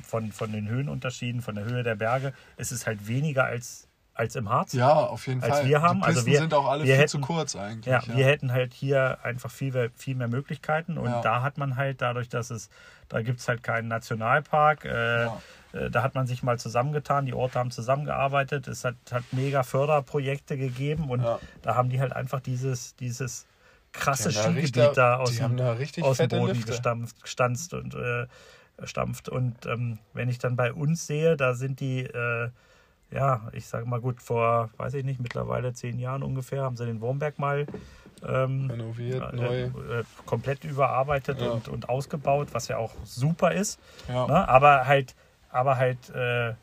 von, von den Höhenunterschieden, von der Höhe der Berge, es ist halt weniger als, als im Harz. Ja, auf jeden als Fall. Wir haben. Die also Pisten also wir, sind auch alle viel hätten, zu kurz eigentlich. Ja, ja, wir hätten halt hier einfach viel, viel mehr Möglichkeiten und ja. da hat man halt dadurch, dass es, da gibt es halt keinen Nationalpark, äh, ja. äh, da hat man sich mal zusammengetan, die Orte haben zusammengearbeitet, es hat, hat mega Förderprojekte gegeben und da haben die halt einfach dieses, dieses krasse Skigebiet da, da aus, dem, aus dem Boden gestampft, gestanzt und äh, stampft. Und ähm, wenn ich dann bei uns sehe, da sind die, äh, ja, ich sage mal gut, vor, weiß ich nicht, mittlerweile zehn Jahren ungefähr, haben sie den Wurmberg mal ähm, renoviert, äh, neu. Äh, komplett überarbeitet ja. und, und ausgebaut, was ja auch super ist. Ja. Ne? Aber halt, aber halt äh,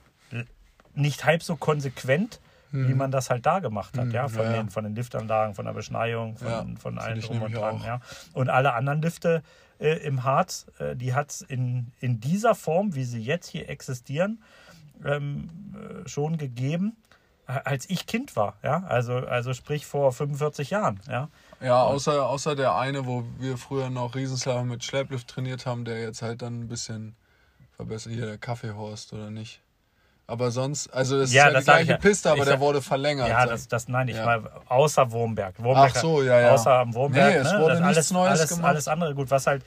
nicht halb so konsequent wie mhm. man das halt da gemacht hat, mhm, ja, von, ja, Den, von den Liftanlagen, von der Beschneiung, von, ja, von allen drum und dran, ja. Und alle anderen Lifte äh, im Harz, äh, die hat es in, in dieser Form, wie sie jetzt hier existieren, ähm, äh, schon gegeben, als ich Kind war, ja, also, also sprich vor 45 Jahren, ja. Ja, außer, außer der eine, wo wir früher noch Riesenslalom mit Schlepplift trainiert haben, der jetzt halt dann ein bisschen verbessert, hier der Kaffeehorst oder nicht. Aber sonst, also es ja, ist ja die gleiche ja. Piste, aber ich der wurde verlängert. Ja, das, das nein, ich ja. war außer Wurmberg. Wurmberg. Ach so, ja, ja. Außer am Wurmberg. Nee, es ne? wurde das nichts alles, Neues alles, gemacht. Alles andere, gut, was halt.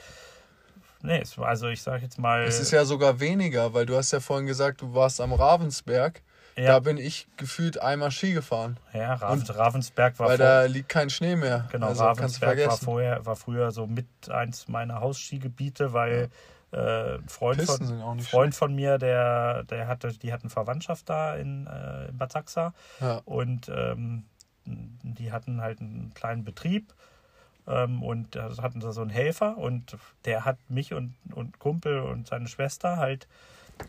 Nee, also ich sage jetzt mal. Es ist ja sogar weniger, weil du hast ja vorhin gesagt, du warst am Ravensberg. Ja. Da bin ich gefühlt einmal Ski gefahren. Ja, Ravens, Und, Ravensberg war Weil da liegt kein Schnee mehr. Genau, also Ravensberg war, vorher, war früher so mit eins meiner Hausskigebiete, weil Äh, Freund, Pisten von, Freund von mir, der, der hatte, die hatten Verwandtschaft da in, äh, in Bad Sachsa Ja. und ähm, die hatten halt einen kleinen Betrieb ähm, und hatten da so einen Helfer und der hat mich und, und Kumpel und seine Schwester halt,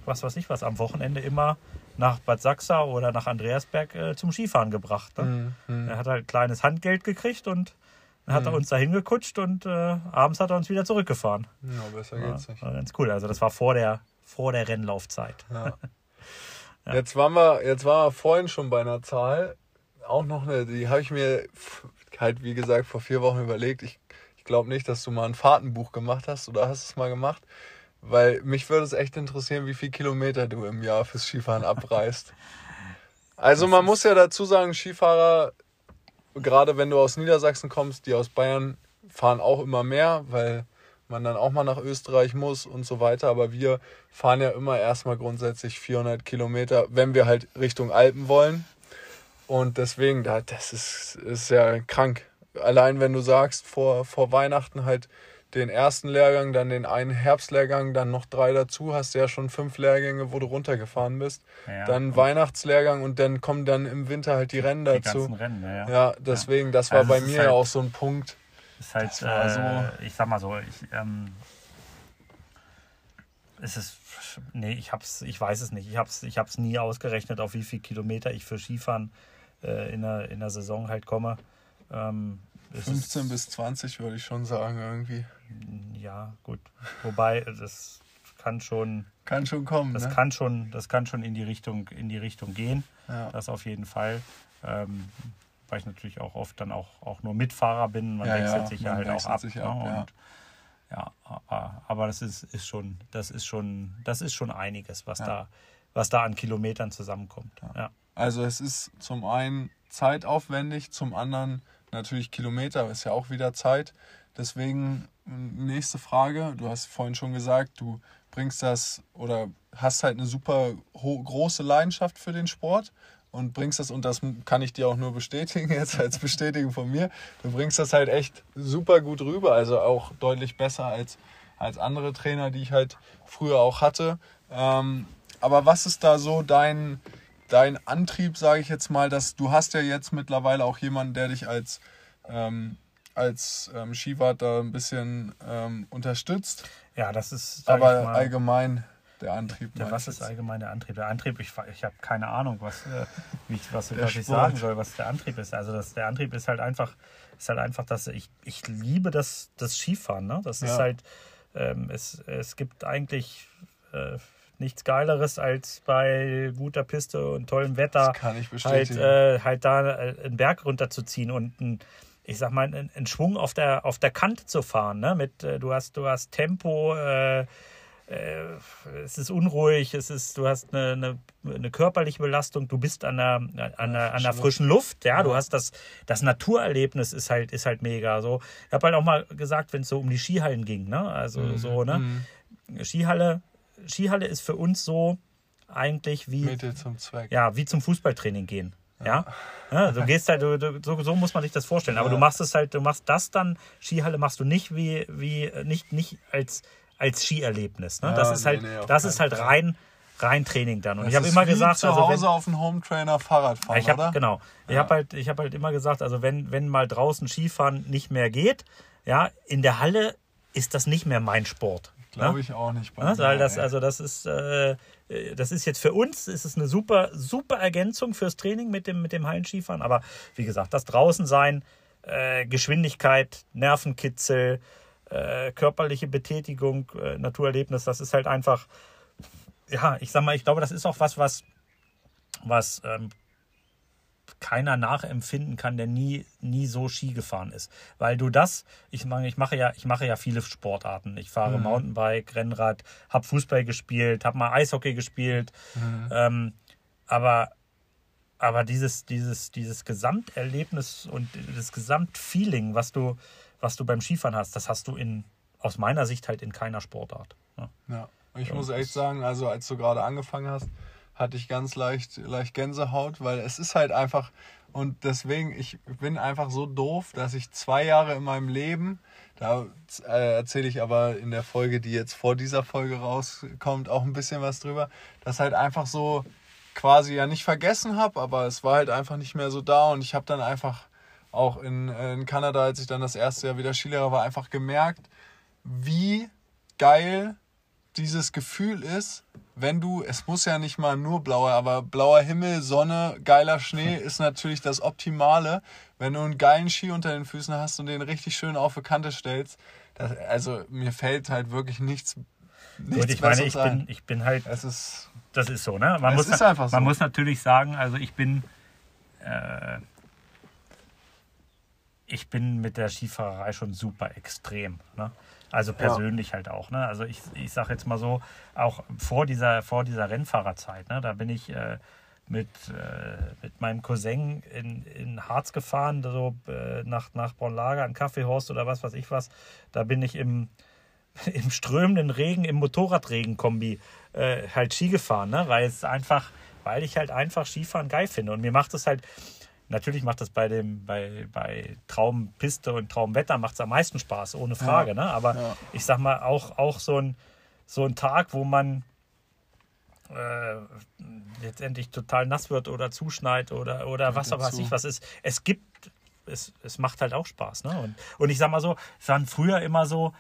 was weiß ich was, am Wochenende immer nach Bad Sachsa oder nach Andreasberg äh, zum Skifahren gebracht. Ne? Mhm. Er hat halt kleines Handgeld gekriegt und dann hat er Mhm. uns dahin gekutscht und äh, abends hat er uns wieder zurückgefahren. Ja, besser Ja, geht's nicht. war ganz cool. Also das war vor der, vor der Rennlaufzeit. Ja. Jetzt waren wir, jetzt waren wir vorhin schon bei einer Zahl. Auch noch eine, die habe ich mir halt, wie gesagt, vor vier Wochen überlegt. Ich, ich glaube nicht, dass du mal ein Fahrtenbuch gemacht hast oder hast es mal gemacht. Weil mich würde es echt interessieren, wie viel Kilometer du im Jahr fürs Skifahren abreißt. Also man muss ja dazu sagen, Skifahrer, gerade wenn du aus Niedersachsen kommst, die aus Bayern, fahren auch immer mehr, weil man dann auch mal nach Österreich muss und so weiter. Aber wir fahren ja immer erstmal grundsätzlich 400 Kilometer, wenn wir halt Richtung Alpen wollen. Und deswegen, da- das ist, ist ja krank. Allein wenn du sagst, vor, vor Weihnachten halt den ersten Lehrgang, dann den einen Herbstlehrgang, dann noch drei dazu, hast du ja schon fünf Lehrgänge, wo du runtergefahren bist. Ja, dann und Weihnachtslehrgang und dann kommen dann im Winter halt die Rennen die dazu. Rennen. Ja, ja. Deswegen, das war Also bei mir halt- ja auch so ein Punkt. Ist halt, war so- äh, ich sag mal so, ich, ähm, es ist, nee, ich hab's, ich weiß es nicht. Ich hab's, ich hab's nie ausgerechnet, auf wie viel Kilometer ich für Skifahren äh, in, der, in der Saison halt komme. Ähm, es 15 ist, bis 20 würde ich schon sagen, irgendwie. Ja, gut. Wobei, das kann schon, Kann schon kommen, das ne? kann schon, das kann schon in die Richtung, in die Richtung gehen. Ja. Das auf jeden Fall. Ähm, weil ich natürlich auch oft dann auch, auch nur Mitfahrer bin. Man Ja, wechselt ja, sich ja halt auch ab. sich ne? ab, ja. Und, ja, aber, aber das ist, ist schon, das ist schon, das ist schon einiges, was da, was da an Kilometern zusammenkommt. Ja. Also es ist zum einen zeitaufwendig, zum anderen natürlich Kilometer, ist ja auch wieder Zeit. Deswegen m, nächste Frage, du hast vorhin schon gesagt, du bringst das oder hast halt eine super große Leidenschaft für den Sport und bringst das, und das kann ich dir auch nur bestätigen, jetzt als Bestätigung von mir, du bringst das halt echt super gut rüber, also auch deutlich besser als, als andere Trainer, die ich halt früher auch hatte. Ähm, aber was ist da so dein, dein Antrieb, sage ich jetzt mal, dass du hast ja jetzt mittlerweile auch jemanden, der dich als, ähm, als ähm, Skiwart da ein bisschen ähm, unterstützt, ja, das ist. aber mal, allgemein der Antrieb. Der, was ist allgemein der Antrieb? Der Antrieb, ich, ich habe keine Ahnung, was, äh, ich, was, was ich sagen soll, was der Antrieb ist. Also das, der Antrieb ist halt einfach, ist halt einfach, dass ich, ich liebe das, das Skifahren. Ne? Das ist Ja. halt, ähm, es, es gibt eigentlich äh, nichts Geileres als bei guter Piste und tollem Wetter kann ich halt, äh, halt da äh, einen Berg runterzuziehen und ein, ich sag mal, einen, einen Schwung auf der, auf der Kante zu fahren. Ne? Mit, äh, du, hast, du hast Tempo, äh, äh, es ist unruhig, es ist, du hast eine, eine, eine körperliche Belastung, du bist an der, an der, an der frischen Luft, ja, du hast das, das Naturerlebnis ist halt, ist halt mega. So, ich habe halt auch mal gesagt, wenn es so um die Skihallen ging, ne? Also Mhm. so, ne? Skihalle, Skihalle ist für uns so eigentlich wie Mittel zum Zweck. ja, wie zum Fußballtraining gehen. Ja, ja du gehst halt, du, du, so, so muss man sich das vorstellen. Aber Ja. du machst es halt, du machst das dann, Skihalle machst du nicht wie, wie nicht, nicht als, als Skierlebnis. Ne? Ja, das ist nee, halt, nee, auf das ist halt rein, rein Training dann. Und Das ich habe immer gesagt, zu also wenn, Hause auf dem Hometrainer Fahrrad fahren, ich hab, oder? genau. Ich habe halt, ich habe halt immer gesagt, also wenn, wenn mal draußen Skifahren nicht mehr geht, ja, in der Halle ist das nicht mehr mein Sport. Glaube ne? ich auch nicht. Bei Ja, mir, weil das, also das ist, äh, äh, das ist jetzt für uns, ist es eine super, super Ergänzung fürs Training mit dem, mit dem Hallenskifahren. Aber wie gesagt, das Draußensein, äh, Geschwindigkeit, Nervenkitzel, äh, körperliche Betätigung, äh, Naturerlebnis, das ist halt einfach, ja, ich sag mal, ich glaube, das ist auch was, was, was ähm, keiner nachempfinden kann, der nie, nie so Ski gefahren ist. Weil du das, ich meine, ich mache ja, ich mache ja viele Sportarten. Ich fahre Mountainbike, Rennrad, habe Fußball gespielt, habe mal Eishockey gespielt. Ähm, aber aber dieses, dieses, dieses Gesamterlebnis und das Gesamtfeeling, was du, was du beim Skifahren hast, das hast du in, aus meiner Sicht halt in keiner Sportart. ne? Ja, ich muss echt sagen, also als du gerade angefangen hast, hatte ich ganz leicht, leicht Gänsehaut, weil es ist halt einfach, und deswegen, ich bin einfach so doof, dass ich zwei Jahre in meinem Leben, da äh, erzähle ich aber in der Folge, die jetzt vor dieser Folge rauskommt, auch ein bisschen was drüber, dass halt einfach so quasi ja nicht vergessen habe, aber es war halt einfach nicht mehr so da. Und ich habe dann einfach auch in, in Kanada, als ich dann das erste Jahr wieder Skilehrer war, einfach gemerkt, wie geil dieses Gefühl ist, wenn du, es muss ja nicht mal nur blauer, aber blauer Himmel, Sonne, geiler Schnee ist natürlich das Optimale. Wenn du einen geilen Ski unter den Füßen hast und den richtig schön auf die Kante stellst, das, also mir fällt halt wirklich nichts. nichts Gut, ich meine, ich bin, ich bin halt. Es ist, das ist so, ne? Man, muss, ist einfach so. man muss natürlich sagen, also ich bin. Äh, ich bin mit der Skifahrerei schon super extrem. Ne? Also persönlich ja. halt auch. Ne? Also ich, ich sage jetzt mal so, auch vor dieser, vor dieser Rennfahrerzeit, ne? da bin ich äh, mit, äh, mit meinem Cousin in, in Harz gefahren, so äh, nach, nach Bornlager, an Kaffeehorst oder was weiß ich was. Da bin ich im, im strömenden Regen, im Motorradregenkombi äh, halt Ski gefahren, ne? weil es einfach, weil ich halt einfach Skifahren geil finde. Und mir macht es halt, Natürlich macht das bei dem, bei, bei Traumpiste und Traumwetter macht es am meisten Spaß, ohne Frage. Ja. Ne? Aber ja. ich sag mal, auch, auch so, ein, so ein Tag, wo man äh, letztendlich total nass wird oder zuschneit oder, oder was weiß ich was ist. Es gibt, es, es macht halt auch Spaß. Ne? Und, und ich sag mal so, es waren früher immer so,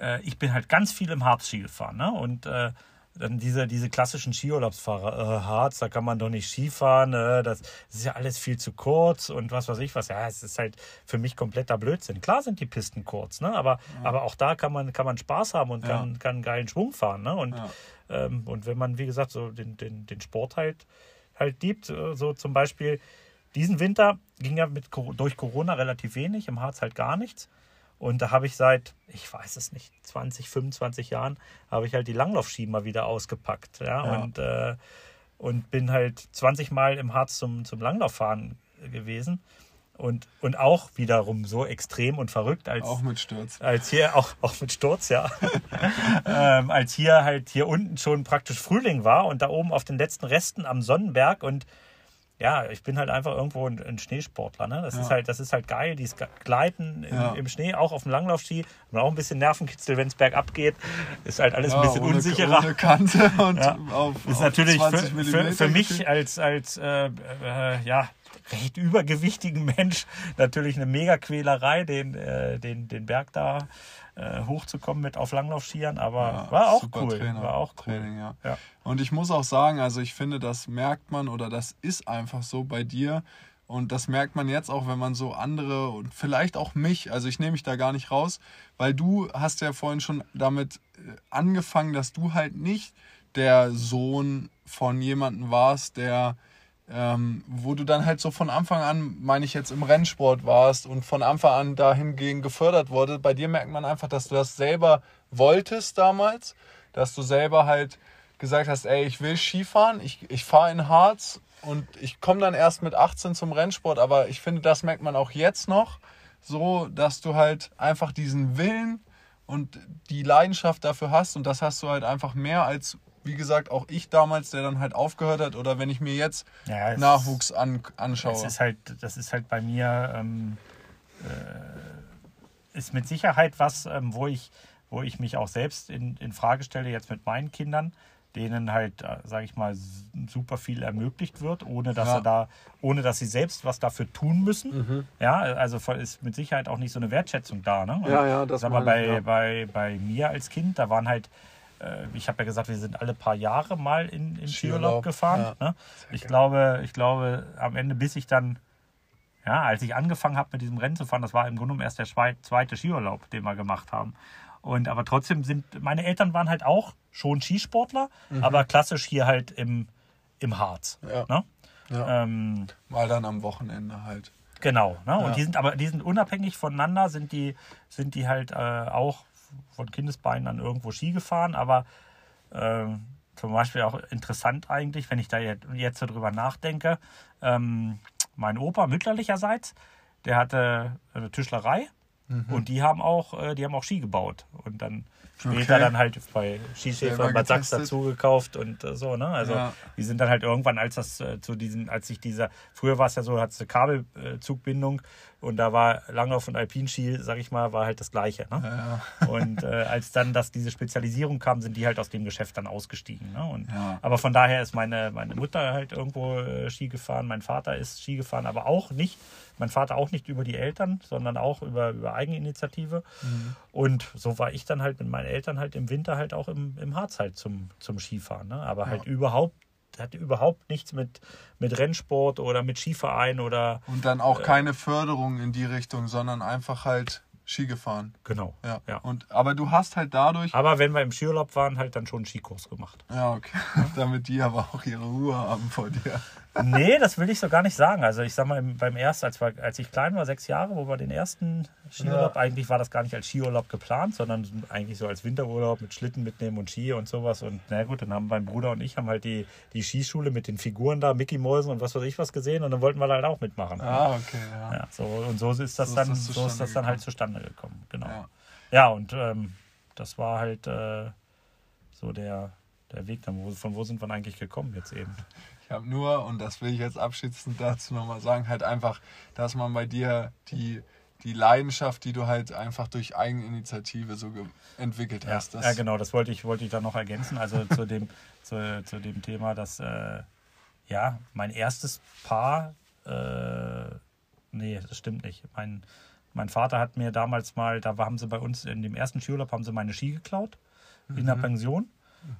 äh, ich bin halt ganz viel im Harz-Ski gefahren. Ne? Und äh, dann diese, diese klassischen Skiurlaubsfahrer, äh, Harz, da kann man doch nicht Skifahren, äh, das, das, ist ja alles viel zu kurz und was weiß ich was. Ja, es ist halt für mich kompletter Blödsinn. Klar sind die Pisten kurz, ne? aber, ja. aber auch da kann man, kann man Spaß haben und kann, ja. kann einen geilen Schwung fahren. Ne? Und, ja. ähm, und wenn man, wie gesagt, so den, den, den Sport halt, halt liebt, äh, so zum Beispiel diesen Winter ging ja mit, durch Corona relativ wenig, im Harz halt gar nichts. Und da habe ich seit, ich weiß es nicht, 20, 25 Jahren, habe ich halt die Langlaufski mal wieder ausgepackt. Ja, ja. Und, äh, und bin halt 20 Mal im Harz zum, zum Langlauffahren gewesen. Und, und auch wiederum so extrem und verrückt als auch mit Sturz als hier auch auch mit Sturz ja ähm, als hier halt hier unten schon praktisch Frühling war und da oben auf den letzten Resten am Sonnenberg und ja, ich bin halt einfach irgendwo ein, ein Schneesportler. Ne? Das, ja. ist halt, das ist halt geil, dieses Gleiten im, ja. im Schnee, auch auf dem Langlaufski. Man auch ein bisschen Nervenkitzel, wenn es bergab geht. Ist halt alles ja, ein bisschen ohne, unsicherer. Ohne Kante und auf, ist auf natürlich für, für, für, mich als, als äh, äh, ja, recht übergewichtigen Mensch natürlich eine mega Quälerei, den, äh, den, den Berg da äh, hochzukommen mit auf Langlaufskiern, aber war auch cool. Trainer, war auch cool. Training, ja. Und ich muss auch sagen, also ich finde, das merkt man oder das ist einfach so bei dir. Und das merkt man jetzt auch, wenn man so andere und vielleicht auch mich, also ich nehme mich da gar nicht raus, weil du hast ja vorhin schon damit äh, angefangen, dass du halt nicht der Sohn von jemandem warst, der ähm, wo du dann halt so von Anfang an, meine ich jetzt, im Rennsport warst und von Anfang an dahingehend gefördert wurde. Bei dir merkt man einfach, dass du das selber wolltest damals, dass du selber halt gesagt hast, ey, ich will Skifahren, ich, ich fahre in Harz und ich komme dann erst mit 18 zum Rennsport, aber ich finde, das merkt man auch jetzt noch so, dass du halt einfach diesen Willen und die Leidenschaft dafür hast und das hast du halt einfach mehr als wie gesagt, auch ich damals, der dann halt aufgehört hat, oder wenn ich mir jetzt ja, Nachwuchs an, anschaue. Das ist halt, das ist halt bei mir, ähm, äh, ist mit Sicherheit was, ähm, wo, ich, wo ich mich auch selbst in, in Frage stelle, jetzt mit meinen Kindern, denen halt, äh, sage ich mal, super viel ermöglicht wird, ohne dass ja. sie da, ohne dass sie selbst was dafür tun müssen. Mhm. Ja, also ist mit Sicherheit auch nicht so eine Wertschätzung da. Ne? ja, ja, das aber bei, ja. bei, bei mir als Kind, da waren halt äh, ich habe ja gesagt, wir sind alle paar Jahre mal in, in Skiurlaub gefahren. Ja. Ne? Ich, glaube, ich glaube, am Ende, bis ich dann, ja, als ich angefangen habe mit diesem Rennen zu fahren, das war im Grunde genommen erst der zweite Skiurlaub, den wir gemacht haben. Und aber trotzdem sind, meine Eltern waren halt auch schon Skisportler, mhm. aber klassisch hier halt im, im Harz. Ja. Ne? Ja. Ähm, Mal dann am Wochenende halt. Genau, ne? und die sind aber die sind unabhängig voneinander, sind die, sind die halt äh, auch von Kindesbeinen an irgendwo Ski gefahren, aber äh, zum Beispiel auch interessant eigentlich, wenn ich da jetzt, jetzt darüber nachdenke. Ähm, mein Opa mütterlicherseits, der hatte eine Tischlerei, Und die haben auch, äh, die haben auch Ski gebaut. Und dann später Okay. dann halt bei Skischäfer Selber Bad Sachs dazu gekauft und äh, so, ne? Also Ja. die sind dann halt irgendwann, als das äh, zu diesen, als sich dieser, früher war es ja so, hat es eine Kabelzugbindung und da war Langlauf und Alpinski, sag ich mal, war halt das Gleiche. Ne? Ja. Und äh, als dann das, diese Spezialisierung kam, sind die halt aus dem Geschäft dann ausgestiegen. Ne? Und, Ja. Aber von daher ist meine, meine Mutter halt irgendwo äh, Ski gefahren, mein Vater ist Ski gefahren, aber auch nicht, mein Vater auch nicht über die Eltern, sondern auch über, über Eigeninitiative. Und so war ich dann halt mit meinen Eltern halt im Winter halt auch im, im Harz halt zum, zum Skifahren. Ne? Aber halt überhaupt, hatte überhaupt nichts mit, mit Rennsport oder mit Skiverein oder Und dann auch keine Förderung in die Richtung, sondern einfach halt Ski gefahren. genau. Ja. Ja. Und, aber du hast halt dadurch. Aber wenn wir im Skiurlaub waren, halt dann schon einen Skikurs gemacht. Ja, okay. Damit die aber auch ihre Ruhe haben vor dir. Nee, das will ich so gar nicht sagen. Also ich sag mal, im- beim ersten, als, wir, als ich klein war, sechs Jahre, wo wir den ersten Skiurlaub, eigentlich war das gar nicht als Skiurlaub geplant, sondern eigentlich so als Winterurlaub mit Schlitten mitnehmen und Ski und sowas. Und na gut, dann haben mein Bruder und ich haben halt die, die Skischule mit den Figuren da, Mickey Mäusen und was weiß ich was gesehen und dann wollten wir halt auch mitmachen. Ah, okay, ja. Ja, so, und so ist das So ist dann, das so ist das dann halt zustande gekommen. Genau. Ja. Ja, und ähm, das war halt äh, so der, der Weg dann. Wo, von wo sind wir eigentlich gekommen jetzt eben? Ich habe nur, und das will ich jetzt abschließend dazu nochmal sagen, halt einfach, dass man bei dir die, die Leidenschaft, die du halt einfach durch Eigeninitiative so entwickelt Ja, hast. Ja, genau, das wollte ich, wollte ich dann noch ergänzen. Also zu dem, zu, zu dem Thema, dass äh, ja, mein erstes Paar, äh, nee, das stimmt nicht. Mein, mein Vater hat mir damals mal, da haben sie bei uns in dem ersten Skiurlaub, haben sie meine Ski geklaut in der Pension.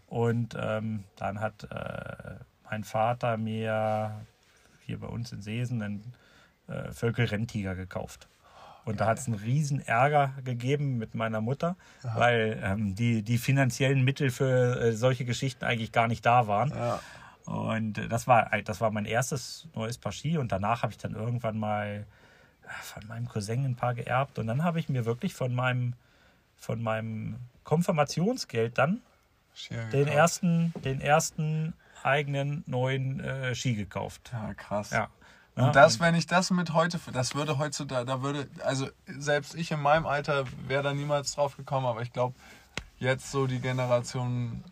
Und ähm, dann hat äh, mein Vater mir hier bei uns in Seesen einen äh, Völkel-Renntiger gekauft. Und da hat es einen riesen Ärger gegeben mit meiner Mutter, weil ähm, die, die finanziellen Mittel für äh, solche Geschichten eigentlich gar nicht da waren. Ja. Und äh, das war, das war mein erstes neues Paar Ski und danach habe ich dann irgendwann mal äh, von meinem Cousin ein paar geerbt und dann habe ich mir wirklich von meinem, von meinem Konfirmationsgeld dann den ersten, den ersten eigenen neuen äh, Ski gekauft. Ja, krass. Ja. Und Ja, das, wenn ich das mit heute, das würde heutzutage, da würde, also selbst ich in meinem Alter wäre da niemals drauf gekommen, aber ich glaube, jetzt so die Generation,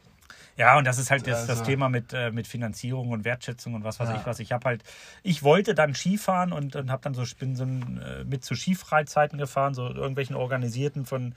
Ja, und das ist halt das, das Also- Thema mit, äh, mit Finanzierung und Wertschätzung und was weiß Ja. ich was. Ich habe halt, ich wollte dann Skifahren und, und habe dann so, bin so ein, äh, mit zu Skifreizeiten gefahren, so irgendwelchen organisierten von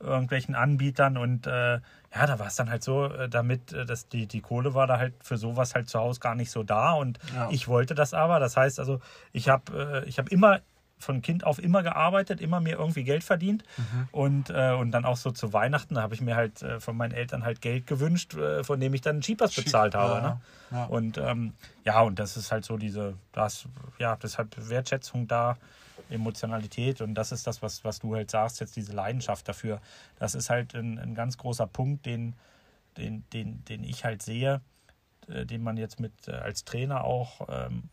irgendwelchen Anbietern und äh, ja, da war es dann halt so, äh, damit, äh, dass die, die Kohle war da halt für sowas halt zu Hause gar nicht so da und Ja. ich wollte das aber. Das heißt also, ich habe äh, ich hab immer von Kind auf immer gearbeitet, immer mir irgendwie Geld verdient und, äh, und dann auch so zu Weihnachten, da habe ich mir halt äh, von meinen Eltern halt Geld gewünscht, äh, von dem ich dann Ski- bezahlt habe. ja, Ne? ja. Und ähm, ja, und das ist halt so diese, das, ja, deshalb Wertschätzung da, Emotionalität und das ist das, was, was du halt sagst, jetzt diese Leidenschaft dafür. Das ist halt ein, ein ganz großer Punkt, den, den, den, den ich halt sehe, äh, den man jetzt mit äh, als Trainer auch ähm,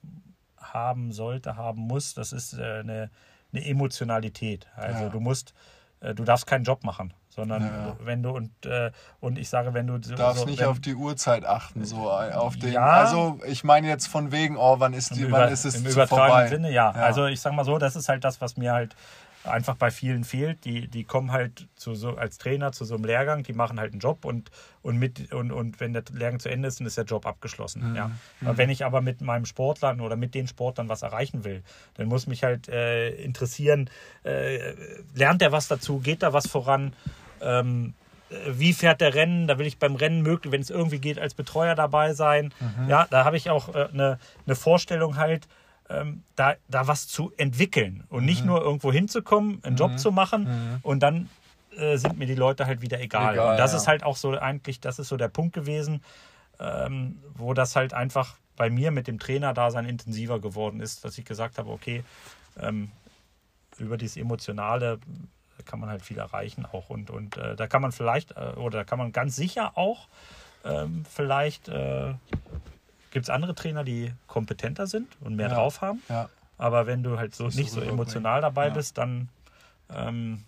haben sollte, haben muss. Das ist äh, eine, eine Emotionalität. Also Ja. du musst, äh, du darfst keinen Job machen, sondern Ja. wenn du und äh, und ich sage, wenn du Du darfst so, nicht wenn, auf die Uhrzeit achten, so auf den. Ja. Also ich meine jetzt von wegen, oh, wann ist die, Im, wann über, ist es im übertragenen vorbei? Sinne, ja. Ja. Also ich sag mal so, das ist halt das, was mir halt einfach bei vielen fehlt. Die, die kommen halt zu so als Trainer zu so einem Lehrgang, die machen halt einen Job und, und mit und, und wenn der Lehrgang zu Ende ist, dann ist der Job abgeschlossen. Mhm. Ja. Aber wenn ich aber mit meinem Sportlern oder mit den Sportlern was erreichen will, dann muss mich halt äh, interessieren, äh, lernt er was dazu, geht da was voran? Ähm, äh, wie fährt der Rennen? Da will ich beim Rennen möglich, wenn es irgendwie geht, als Betreuer dabei sein. Ja, da habe ich auch äh, eine, eine Vorstellung halt, ähm, da, da was zu entwickeln und nicht nur irgendwo hinzukommen, einen Job zu machen und dann äh, sind mir die Leute halt wieder egal. Egal, und das ja. ist halt auch so eigentlich, das ist so der Punkt gewesen, ähm, wo das halt einfach bei mir mit dem Trainer da sein intensiver geworden ist, dass ich gesagt habe, okay, ähm, über dieses Emotionale kann man halt viel erreichen auch und, und äh, da kann man vielleicht äh, oder da kann man ganz sicher auch ähm, vielleicht äh, gibt es andere Trainer, die kompetenter sind und mehr Ja. drauf haben. Ja. Aber wenn du halt so nicht so rüberbringen. emotional dabei Ja. bist, dann ähm,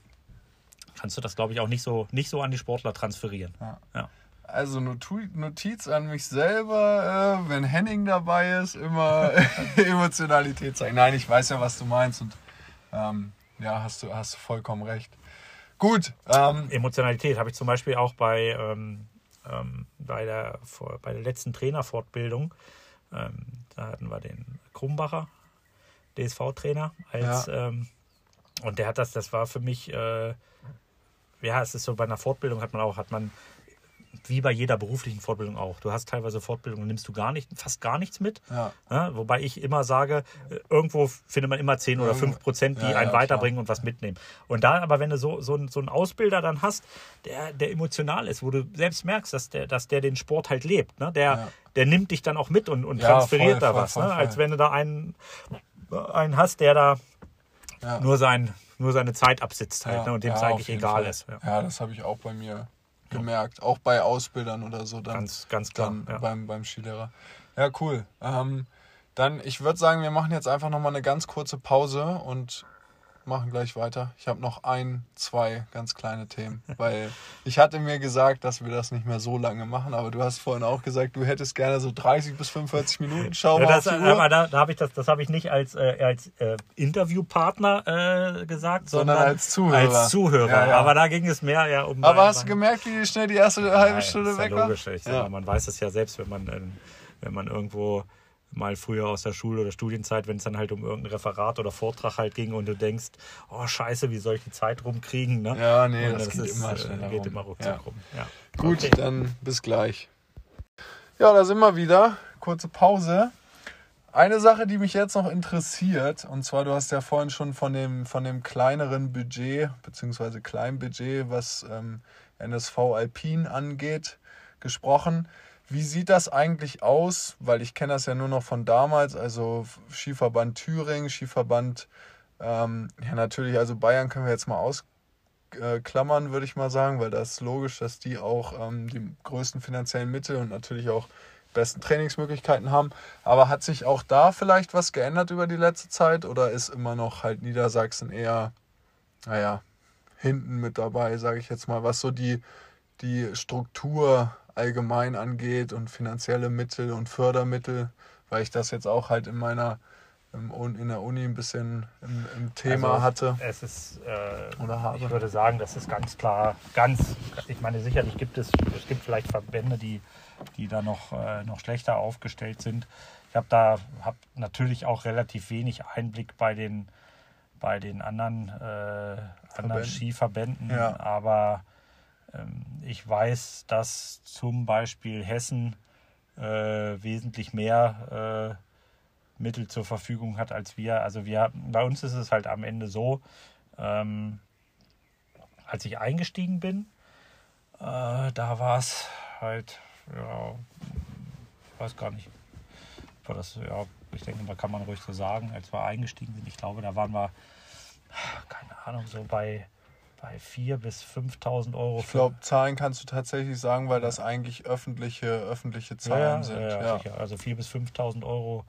kannst du das, glaube ich, auch nicht so, nicht so an die Sportler transferieren. Ja. Also Notiz an mich selber, äh, wenn Henning dabei ist, immer Emotionalität zeigen. Nein, ich weiß ja, was du meinst und ähm, ja, hast du, hast du vollkommen recht. Gut. Ähm, Emotionalität habe ich zum Beispiel auch bei, ähm, ähm, bei, der, bei der letzten Trainerfortbildung. Ähm, da hatten wir den Krumbacher, DSV-Trainer, als Ja. ähm, und der hat das, das war für mich, äh, ja, es ist so bei einer Fortbildung hat man auch, hat man wie bei jeder beruflichen Fortbildung auch. Du hast teilweise Fortbildungen, nimmst du gar nicht, fast gar nichts mit. ja. Ja, wobei ich immer sage, äh, irgendwo findet man immer 10 oder Irgendwo- 5 Prozent, die Ja, einen klar. weiterbringen und was mitnehmen. Und da aber, wenn du so, so, einen- so einen Ausbilder dann hast, der, der emotional ist, wo du selbst merkst, dass der, dass der den Sport halt lebt, ne? der, der nimmt dich dann auch mit und, und transferiert voll, da voll, was. voll, ne? Als wenn du da einen, einen hast, der da nur, sein, nur seine Zeit absitzt halt ne? und dem es eigentlich egal Fall. ist. Ja, das habe ich auch bei mir gemerkt. Auch bei Ausbildern oder so. Dann, Ganz, ganz klar. dann ja. beim, beim Skilehrer. Ja, cool. Ähm, dann, ich würde sagen, wir machen jetzt einfach nochmal eine ganz kurze Pause und machen gleich weiter. Ich habe noch ein, zwei ganz kleine Themen, weil ich hatte mir gesagt, dass wir das nicht mehr so lange machen, aber du hast vorhin auch gesagt, du hättest gerne so 30 bis 45 Minuten. Schau mal das, da, da habe ich das, das habe ich nicht als, äh, als äh, Interviewpartner äh, gesagt, Sondern sondern, als Zuhörer. Als Zuhörer. Ja, ja. Aber da ging es mehr ja um. Aber hast du gemerkt, wie schnell die erste halbe Stunde ist ja weg war? logisch. Ich sag Ja. mal, man weiß es ja selbst, wenn man, äh, wenn man irgendwo mal früher aus der Schule oder Studienzeit, wenn es dann halt um irgendein Referat oder Vortrag halt ging und du denkst, oh scheiße, wie soll ich die Zeit rumkriegen? Ne? Ja, nee, Und das geht immer äh, geht immer ruckzuck Ja. rum. Ja. Gut, Okay. dann bis gleich. Ja, da sind wir wieder. Kurze Pause. Eine Sache, die mich jetzt noch interessiert, und zwar, du hast ja vorhin schon von dem, von dem kleineren Budget, beziehungsweise Kleinbudget, was ähm, NSV Alpin angeht, gesprochen. Wie sieht das eigentlich aus? Weil ich kenne das ja nur noch von damals, also Skiverband Thüringen, Skiverband, ähm, ja natürlich, also Bayern können wir jetzt mal ausklammern, würde ich mal sagen, weil das ist logisch, dass die auch ähm, die größten finanziellen Mittel und natürlich auch besten Trainingsmöglichkeiten haben. Aber hat sich auch da vielleicht was geändert über die letzte Zeit oder ist immer noch halt Niedersachsen eher, naja, hinten mit dabei, sage ich jetzt mal, was so die, die Struktur allgemein angeht und finanzielle Mittel und Fördermittel, weil ich das jetzt auch halt in meiner in der Uni ein bisschen im, im Thema Also, hatte. Es ist, äh, Oder habe. ich würde sagen, das ist ganz klar, ganz, ich meine, sicherlich gibt es, es gibt vielleicht Verbände, die, die da noch, äh, noch schlechter aufgestellt sind. Ich habe da hab natürlich auch relativ wenig Einblick bei den, bei den anderen, äh, anderen Verbänden. Skiverbänden, Ja. aber ich weiß, dass zum Beispiel Hessen äh, wesentlich mehr äh, Mittel zur Verfügung hat als wir. Also wir, bei uns ist es halt am Ende so, ähm, als ich eingestiegen bin, äh, da war es halt, ja, ich weiß gar nicht, war das, ja, ich denke, da kann man ruhig so sagen, als wir eingestiegen sind, ich glaube, da waren wir, keine Ahnung, so bei, bei 4.000 bis 5.000 Euro. Ich glaube, Zahlen kannst du tatsächlich sagen, weil das eigentlich öffentliche, öffentliche Zahlen ja, sind. Ja, Ja. sicher. Also 4.000 bis 5.000 Euro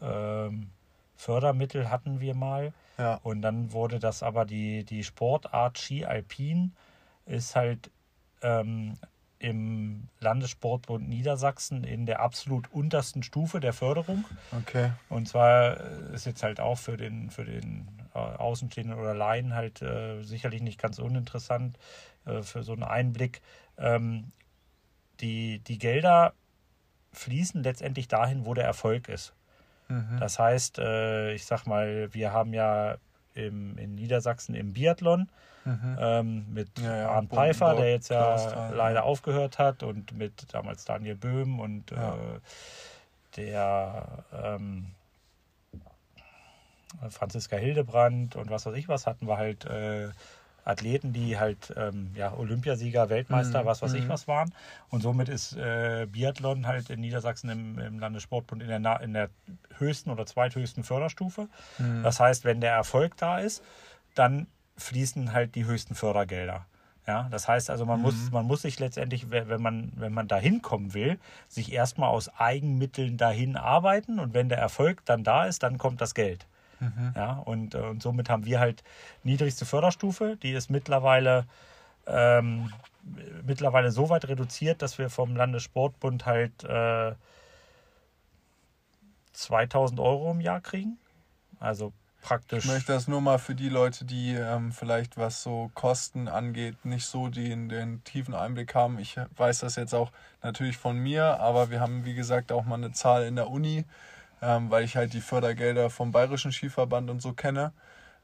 ähm, Fördermittel hatten wir mal. Ja. Und dann wurde das aber die, die Sportart Ski Alpin ist halt ähm, im Landessportbund Niedersachsen in der absolut untersten Stufe der Förderung. Okay. Und zwar äh, ist jetzt halt auch für den, für den Außenstehenden oder Laien halt äh, sicherlich nicht ganz uninteressant äh, für so einen Einblick. Ähm, die, die Gelder fließen letztendlich dahin, wo der Erfolg ist. Mhm. Das heißt, äh, ich sag mal, wir haben ja im, in Niedersachsen im Biathlon Mhm. ähm, mit Ja, ja, Arndt Pfeiffer, der jetzt ja Klausthal, leider ja. aufgehört hat, und mit damals Daniel Böhm und äh, der ähm, Franziska Hildebrand und was weiß ich was, hatten wir halt äh, Athleten, die halt ähm, ja, Olympiasieger, Weltmeister, Mhm, was weiß ich mhm. was waren. Und somit ist äh, Biathlon halt in Niedersachsen im, im Landessportbund in der, in der höchsten oder zweithöchsten Förderstufe. Mhm. Das heißt, wenn der Erfolg da ist, dann fließen halt die höchsten Fördergelder. Ja, das heißt also, man, Mhm. muss, man muss sich letztendlich, we- wenn man, wenn man dahin kommen will, sich erstmal aus Eigenmitteln dahin arbeiten und wenn der Erfolg dann da ist, dann kommt das Geld. Mhm. Ja, und, äh, und somit haben wir halt niedrigste Förderstufe, die ist mittlerweile, ähm, mittlerweile so weit reduziert, dass wir vom Landessportbund halt äh, 2000 Euro im Jahr kriegen. Also praktisch. Ich möchte das nur mal für die Leute, die ähm, vielleicht was so Kosten angeht, nicht so den, den tiefen Einblick haben. Ich weiß das jetzt auch natürlich von mir, aber wir haben, wie gesagt, auch mal eine Zahl in der Uni, ähm, weil ich halt die Fördergelder vom Bayerischen Skiverband und so kenne.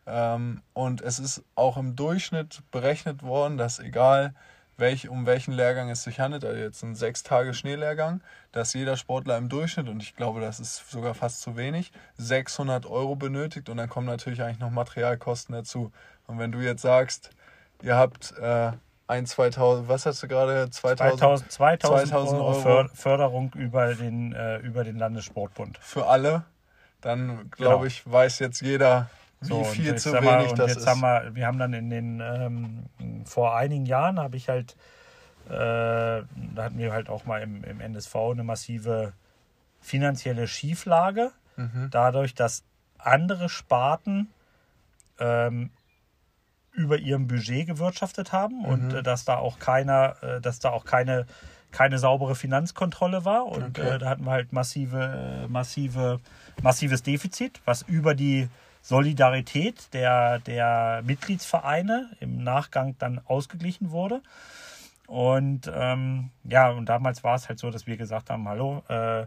Ähm, und es ist auch im Durchschnitt berechnet worden, dass egal welch, um welchen Lehrgang es sich handelt, also jetzt ein sechs Tage Schneelehrgang, dass jeder Sportler im Durchschnitt, und ich glaube, das ist sogar fast zu wenig, 600 Euro benötigt und dann kommen natürlich eigentlich noch Materialkosten dazu. Und wenn du jetzt sagst, ihr habt äh, ein, 2000, was hast du gerade? 2000, 2000, 2000, 2000 Euro, Euro Förderung über den, äh, über den Landessportbund. Für alle, dann glaube genau. ich, weiß jetzt jeder, wie so, viel zu wenig mal, das jetzt ist. Haben wir, wir haben dann in den, ähm, vor einigen Jahren habe ich halt, äh, da hatten wir halt auch mal im, im NSV eine massive finanzielle Schieflage, mhm. dadurch, dass andere Sparten ähm, über ihrem Budget gewirtschaftet haben mhm. und äh, dass da auch keiner, äh, dass da auch keine, keine saubere Finanzkontrolle war. Und okay. äh, da hatten wir halt massive, äh, massive, massives Defizit, was über die Solidarität der, der Mitgliedsvereine im Nachgang dann ausgeglichen wurde. Und ähm, ja, und damals war es halt so, dass wir gesagt haben, hallo, äh, äh,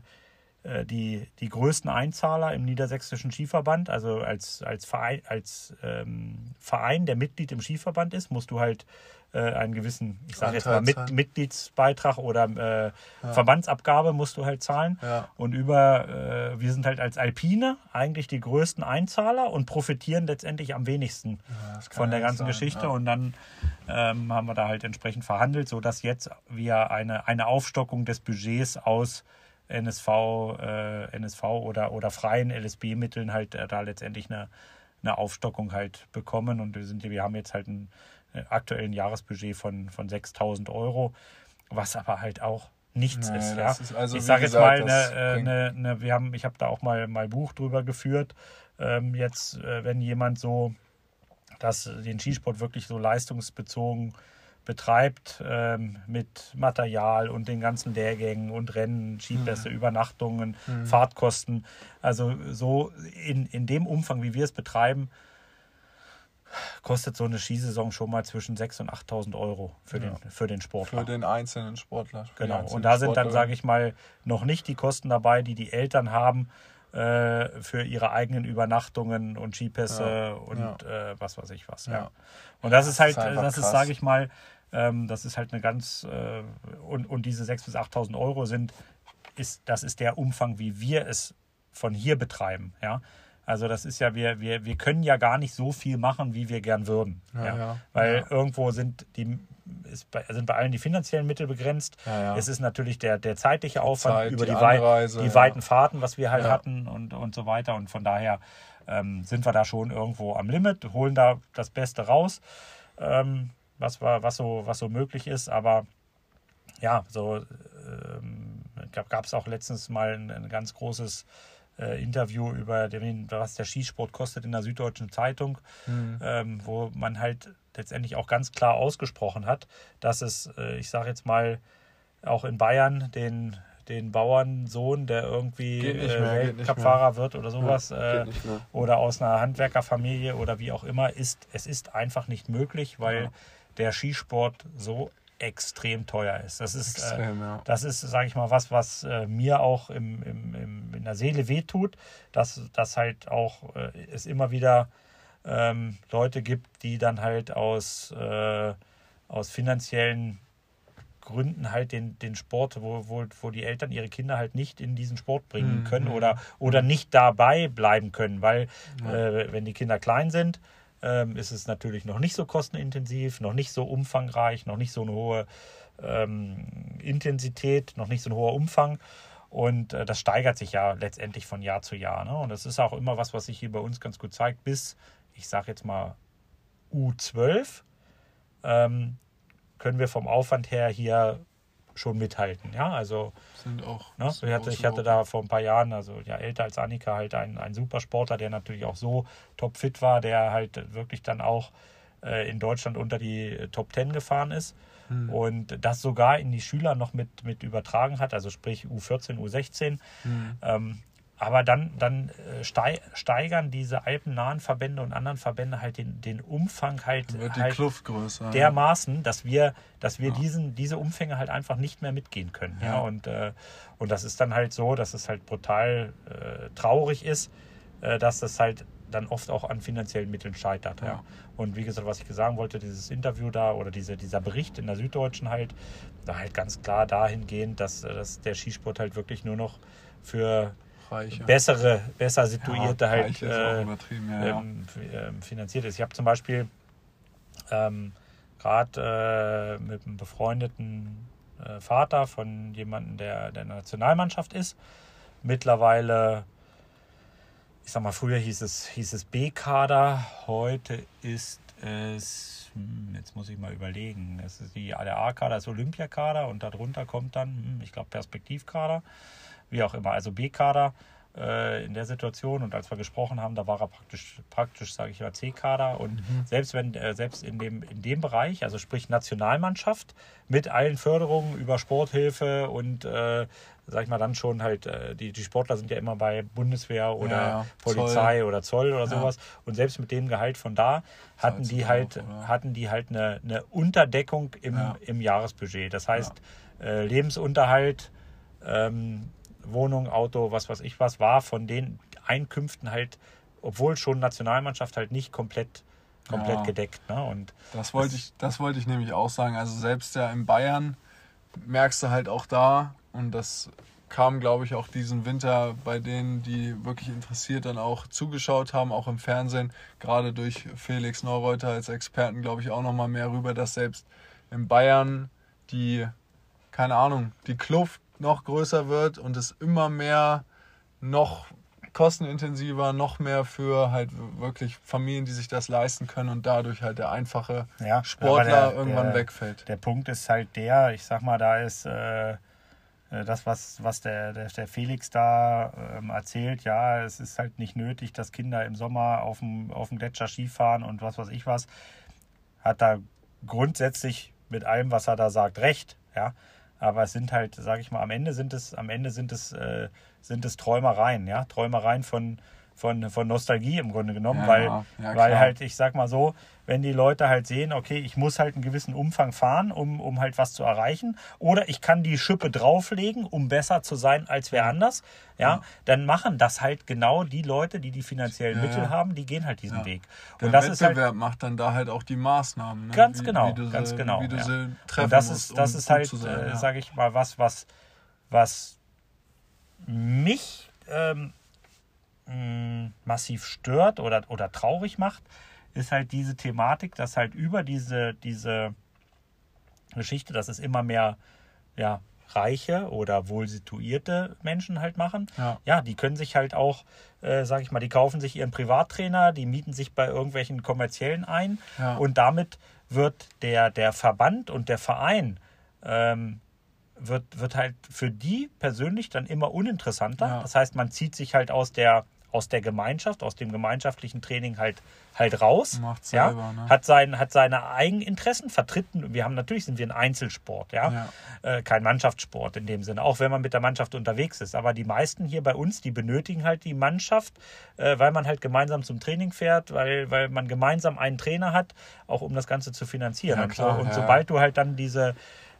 die, die größten Einzahler im Niedersächsischen Skiverband, also als, als, Verein, als ähm, Verein, der Mitglied im Skiverband ist, musst du halt äh, einen gewissen, ich sage jetzt mal, Mit, Mitgliedsbeitrag oder äh, ja. Verbandsabgabe musst du halt zahlen. Ja. Und über, äh, wir sind halt als Alpine eigentlich die größten Einzahler und profitieren letztendlich am wenigsten ja, von der ganzen sein. Geschichte. Und dann ähm, haben wir da halt entsprechend verhandelt, sodass jetzt wir eine, eine Aufstockung des Budgets aus NSV, äh, NSV oder, oder freien LSB-Mitteln halt äh, da letztendlich eine, eine Aufstockung halt bekommen. Und wir, sind, wir haben jetzt halt ein äh, aktuellen Jahresbudget von, von 6000 Euro, was aber halt auch nichts nee, ist. Ja? Ist also, ich sage jetzt mal, ne, ne, ne, wir haben, ich habe da auch mal mal Buch drüber geführt. Ähm, jetzt, äh, wenn jemand so das, den Skisport wirklich so leistungsbezogen betreibt ähm, mit Material und den ganzen Lehrgängen und Rennen, Skipässe, mhm. Übernachtungen, mhm. Fahrtkosten. Also so in, in dem Umfang, wie wir es betreiben, kostet so eine Skisaison schon mal zwischen 6.000 und 8.000 Euro für, ja. den, für den Sportler. Für den einzelnen Sportler. Genau. Und da sind dann, sage ich mal, noch nicht die Kosten dabei, die die Eltern haben äh, für ihre eigenen Übernachtungen und Skipässe ja. und ja. Äh, was weiß ich was. Ja. Und das ist halt, das ist, das ist sage ich mal, ähm, das ist halt eine ganz, äh, und, und diese 6.000 bis 8.000 Euro sind, ist, das ist der Umfang, wie wir es von hier betreiben. Ja? Also das ist ja, wir, wir, wir können ja gar nicht so viel machen, wie wir gern würden. Ja, ja. ja. Weil irgendwo sind die bei, sind bei allen die finanziellen Mittel begrenzt. Es ist natürlich der, der zeitliche Aufwand Zeit, über die, die, Anreise, die weiten Fahrten, was wir halt hatten und, und so weiter. Und von daher ähm, sind wir da schon irgendwo am Limit, holen da das Beste raus, ähm, was, war, was, so, was so möglich ist. Aber ja, so ähm, gab es auch letztens mal ein, ein ganz großes äh, Interview über den, was der Skisport kostet in der Süddeutschen Zeitung, mhm. ähm, wo man halt letztendlich auch ganz klar ausgesprochen hat, dass es, äh, ich sage jetzt mal, auch in Bayern den, den Bauernsohn, der irgendwie äh, Weltcupfahrer wird oder sowas, ja, äh, oder aus einer Handwerkerfamilie oder wie auch immer, ist, es ist einfach nicht möglich, weil ja. Der Skisport so extrem teuer ist. Das ist, äh, extrem, äh, ja. das ist, sage ich mal, was, was äh, mir auch im, im, im, in der Seele wehtut, dass, dass halt auch äh, es immer wieder ähm, Leute gibt, die dann halt aus, äh, aus finanziellen Gründen halt den, den Sport, wo, wo, wo die Eltern ihre Kinder halt nicht in diesen Sport bringen mhm. können oder, oder nicht dabei bleiben können, weil ja. Äh, wenn die Kinder klein sind, ähm, ist es natürlich noch nicht so kostenintensiv, noch nicht so umfangreich, noch nicht so eine hohe ähm, Intensität, noch nicht so ein hoher Umfang. Und äh, das steigert sich ja letztendlich von Jahr zu Jahr. Ne? Und das ist auch immer was, was sich hier bei uns ganz gut zeigt. Bis, ich sage jetzt mal, U12 ähm, können wir vom Aufwand her hier schon mithalten. Ja, also sind auch. Ne, ich, hatte, ich hatte da vor ein paar Jahren, also ja älter als Annika, halt einen, einen Supersportler, der natürlich auch so topfit war, der halt wirklich dann auch äh, in Deutschland unter die Top Ten gefahren ist. Hm. Und das sogar in die Schüler noch mit, mit übertragen hat, also sprich U14, U16. Hm. Ähm, aber dann, dann äh, steigern diese alpennahen Verbände und anderen Verbände halt den, den Umfang halt, Dann wird die halt Kluft größer. dermaßen, dass wir, dass wir diesen, diese Umfänge halt einfach nicht mehr mitgehen können. Ja. Ja. Und, äh, und das ist dann halt so, dass es halt brutal äh, traurig ist, äh, dass das halt dann oft auch an finanziellen Mitteln scheitert. Ja. Ja. Und wie gesagt, was ich sagen wollte, dieses Interview da oder diese, dieser Bericht in der Süddeutschen halt, da halt ganz klar dahingehend, dass, dass der Skisport halt wirklich nur noch für Reicher. bessere, besser situierte Ja, halt reich ist auch äh, ja, ja. ähm, ähm, finanziert ist. Ich habe zum Beispiel ähm, gerade äh, mit einem befreundeten äh, Vater von jemandem, der der Nationalmannschaft ist, mittlerweile, ich sag mal, früher hieß es, hieß es B-Kader, heute ist es, hm, jetzt muss ich mal überlegen, es ist die, der A-Kader ist Olympiakader und darunter kommt dann, hm, ich glaube, Perspektivkader, wie auch immer, also B-Kader äh, in der Situation und als wir gesprochen haben, da war er praktisch, praktisch sage ich mal, C-Kader. Und selbst wenn, äh, selbst in dem, in dem Bereich, also sprich Nationalmannschaft, mit allen Förderungen über Sporthilfe und äh, sag ich mal dann schon halt, äh, die, die Sportler sind ja immer bei Bundeswehr oder Ja, ja. Polizei oder Zoll oder Ja. sowas. Und selbst mit dem Gehalt von da hatten die halt, auch, hatten die halt eine, eine Unterdeckung im, im Jahresbudget. Das heißt, äh, Lebensunterhalt, ähm, Wohnung, Auto, was weiß ich was, war von den Einkünften halt, obwohl schon Nationalmannschaft halt nicht komplett, komplett Ja. gedeckt. Ne? Und Das wollte ich, das wollte ich nämlich auch sagen. Also selbst ja in Bayern merkst du halt auch da, und das kam, glaube ich, auch diesen Winter bei denen, die wirklich interessiert dann auch zugeschaut haben, auch im Fernsehen, gerade durch Felix Neureuter als Experten, glaube ich, auch nochmal mehr rüber, dass selbst in Bayern die, keine Ahnung, die Kluft noch größer wird und es immer mehr noch kostenintensiver, noch mehr für halt wirklich Familien, die sich das leisten können und dadurch halt der einfache Ja, Sportler der- irgendwann der- wegfällt. Der Punkt ist halt der, ich sag mal, da ist äh, äh, das, was, was der, der, der Felix da ähm, erzählt, ja, es ist halt nicht nötig, dass Kinder im Sommer auf dem, auf dem Gletscher Skifahren und was weiß ich was, hat da grundsätzlich mit allem, was er da sagt, recht, ja. Aber es sind halt, sage ich mal, am Ende sind es, am Ende sind es, äh, sind es Träumereien, ja, Träumereien von, von, von Nostalgie im Grunde genommen, Ja, weil, ja, weil halt, ich sag mal so, wenn die Leute halt sehen, okay, ich muss halt einen gewissen Umfang fahren, um, um halt was zu erreichen, oder ich kann die Schippe drauflegen, um besser zu sein als wer anders, ja, Ja. dann machen das halt genau die Leute, die die finanziellen Mittel haben, die gehen halt diesen. Weg. Der Und das ist halt Wettbewerb macht dann da halt auch die Maßnahmen. Ne? Ganz wie, genau, wie ganz sie, genau. Wie du sie treffen und das musst, ist, das um ist halt, sein, äh, sage ich mal, was, was, was mich ähm, mh, massiv stört oder, oder traurig macht, ist halt diese Thematik, dass halt über diese, diese Geschichte, dass es immer mehr ja, reiche oder wohl situierte Menschen halt machen. Ja. die können sich halt auch, äh, sage ich mal, die kaufen sich ihren Privattrainer, die mieten sich bei irgendwelchen kommerziellen ein Ja. und damit wird der, der Verband und der Verein ähm, wird, wird halt für die persönlich dann immer uninteressanter. Ja. Das heißt, man zieht sich halt aus der, aus der Gemeinschaft, aus dem gemeinschaftlichen Training halt, halt raus. Macht's ja, selber, ne? hat, sein, hat seine Eigeninteressen vertreten. Wir haben natürlich sind wir ein Einzelsport, ja, Ja. Äh, kein Mannschaftssport in dem Sinne, auch wenn man mit der Mannschaft unterwegs ist. Aber die meisten hier bei uns, die benötigen halt die Mannschaft, äh, weil man halt gemeinsam zum Training fährt, weil, weil man gemeinsam einen Trainer hat, auch um das Ganze zu finanzieren. Ja, und, klar, so, und ja. sobald du halt dann diese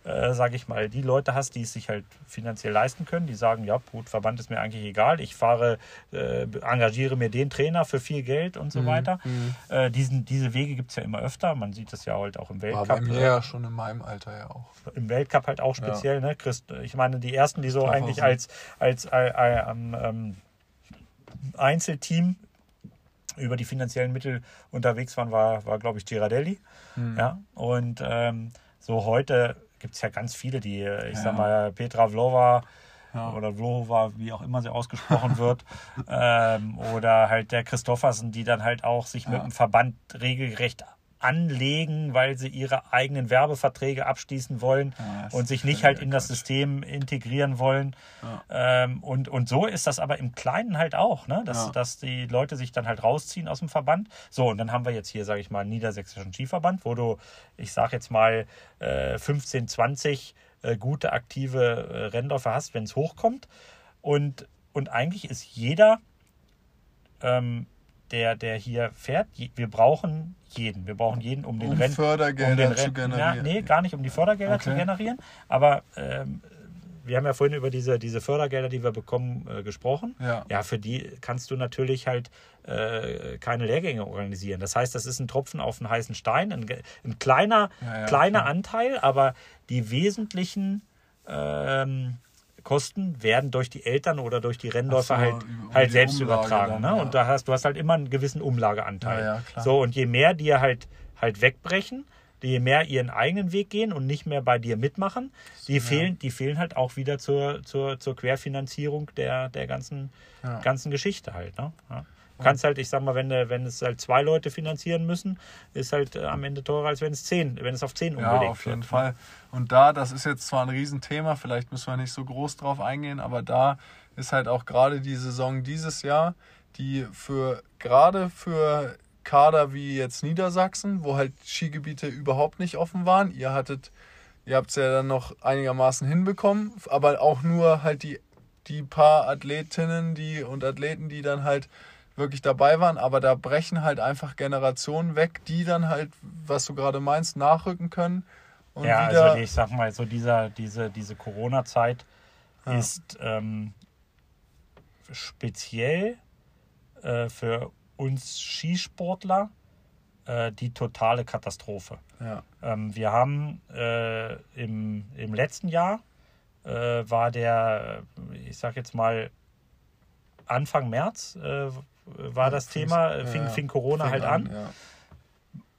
äh, sage ich mal, die Leute hast, die es sich halt finanziell leisten können, die sagen, ja, gut, Verband ist mir eigentlich egal, ich fahre, äh, engagiere mir den Trainer für viel Geld und Mhm, so weiter. Äh, diesen, diese Wege gibt es ja immer öfter, man sieht das ja halt auch im War Weltcup. bei mir ja schon in meinem Alter ja auch. Im Weltcup halt auch speziell, ne? Christ, ich meine, die ersten, die so Christophersen. eigentlich als, als äh, äh, ähm, Einzelteam über die finanziellen Mittel unterwegs waren, war, war glaube ich, Girardelli. Hm. Ja, und ähm, so heute gibt es ja ganz viele, die, äh, ich Ja. sag mal, Petra Vlova Ja. oder Vlova, wie auch immer sie ausgesprochen wird, ähm, oder halt der Christoffersen, die dann halt auch sich mit Ja. dem Verband regelrecht anlegen, weil sie ihre eigenen Werbeverträge abschließen wollen Ja, das und sich nicht halt in das. System integrieren wollen. Ähm, und, und so ist das aber im Kleinen halt auch, ne? dass, Ja. dass die Leute sich dann halt rausziehen aus dem Verband. So, und dann haben wir jetzt hier, sage ich mal, einen niedersächsischen Skiverband, wo du, ich sage jetzt mal, äh, 15, 20 äh, gute, aktive äh, Rennläufer hast, wenn es hochkommt. Und, und eigentlich ist jeder, ähm, der, der hier fährt, je- wir brauchen jeden. Wir brauchen jeden, um den Um Renn- Fördergelder um den zu Renn- generieren. Ja, nee, gar nicht, um die Fördergelder zu Okay. generieren. Aber ähm, wir haben ja vorhin über diese, diese Fördergelder, die wir bekommen, äh, gesprochen. Ja. ja, für die kannst du natürlich halt äh, keine Lehrgänge organisieren. Das heißt, das ist ein Tropfen auf einen heißen Stein, ein, ein kleiner, Ja, ja, kleiner klar. Anteil, aber die wesentlichen ähm, Kosten werden durch die Eltern oder durch die Rennläufer so, halt, halt die selbst Umlage übertragen. dann, ne? ja. Und da hast du hast halt immer einen gewissen Umlageanteil. Ja, ja. So, und je mehr dir halt halt wegbrechen, je mehr ihren eigenen Weg gehen und nicht mehr bei dir mitmachen, die fehlen, die fehlen halt auch wieder zur, zur, zur Querfinanzierung der, der ganzen, ganzen Geschichte halt. Ne? Ja. Du kannst halt, ich sag mal, wenn, du- wenn es halt zwei Leute finanzieren müssen, ist halt äh, am Ende teurer, als wenn es zehn, wenn es auf zehn Ja, unbedingt auf jeden wird. Fall. Und da, das ist jetzt zwar ein Riesenthema, vielleicht müssen wir nicht so groß drauf eingehen, aber da ist halt auch gerade die Saison dieses Jahr, die für gerade für Kader wie jetzt Niedersachsen, wo halt Skigebiete überhaupt nicht offen waren, ihr hattet, ihr habt es ja dann noch einigermaßen hinbekommen, aber auch nur halt die, die paar Athletinnen die und Athleten, die dann halt wirklich dabei waren, aber da brechen halt einfach Generationen weg, die dann halt, was du gerade meinst, nachrücken können. Ja, wieder, also ich sag mal, so dieser, diese, diese Corona-Zeit Ja. ist ähm, speziell äh, für uns Skisportler äh, die totale Katastrophe. ja, Ähm, wir haben äh, im, im letzten Jahr äh, war der, ich sag jetzt mal, Anfang März äh, war das Thema, ja, fing, ja. fing Corona fing halt an. Ja.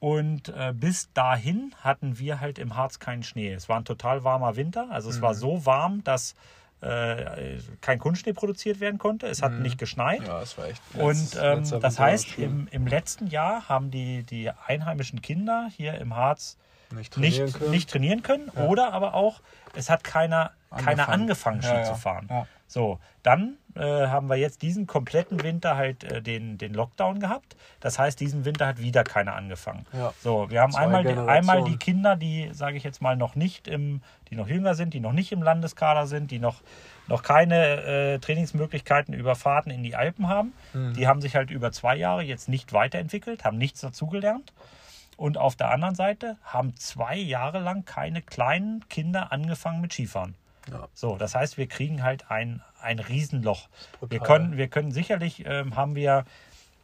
Und äh, bis dahin hatten wir halt im Harz keinen Schnee. Es war ein total warmer Winter. Also es war Mhm. so warm, dass äh, kein Kunstschnee produziert werden konnte. Es hat nicht geschneit. Mhm. ja, es war echt. Und ähm, das war heißt, im, im letzten Jahr haben die, die einheimischen Kinder hier im Harz nicht trainieren nicht, können. nicht trainieren können. Oder aber auch, es hat keiner keiner Angefangen. angefangen, Ski Ja, ja. zu fahren. So, dann äh, haben wir jetzt diesen kompletten Winter halt äh, den, den Lockdown gehabt. Das heißt, diesen Winter hat wieder keiner angefangen. Ja. So, wir haben Zwei einmal die, einmal die Kinder, die, sage ich jetzt mal, noch nicht im, die noch jünger sind, die noch nicht im Landeskader sind, die noch, noch keine äh, Trainingsmöglichkeiten über Fahrten in die Alpen haben. Mhm. Die haben sich halt über zwei Jahre jetzt nicht weiterentwickelt, haben nichts dazugelernt. Und auf der anderen Seite haben zwei Jahre lang keine kleinen Kinder angefangen mit Skifahren. Ja. So, das heißt, wir kriegen halt ein, ein Riesenloch. Wir können, wir können sicherlich, ähm, haben wir,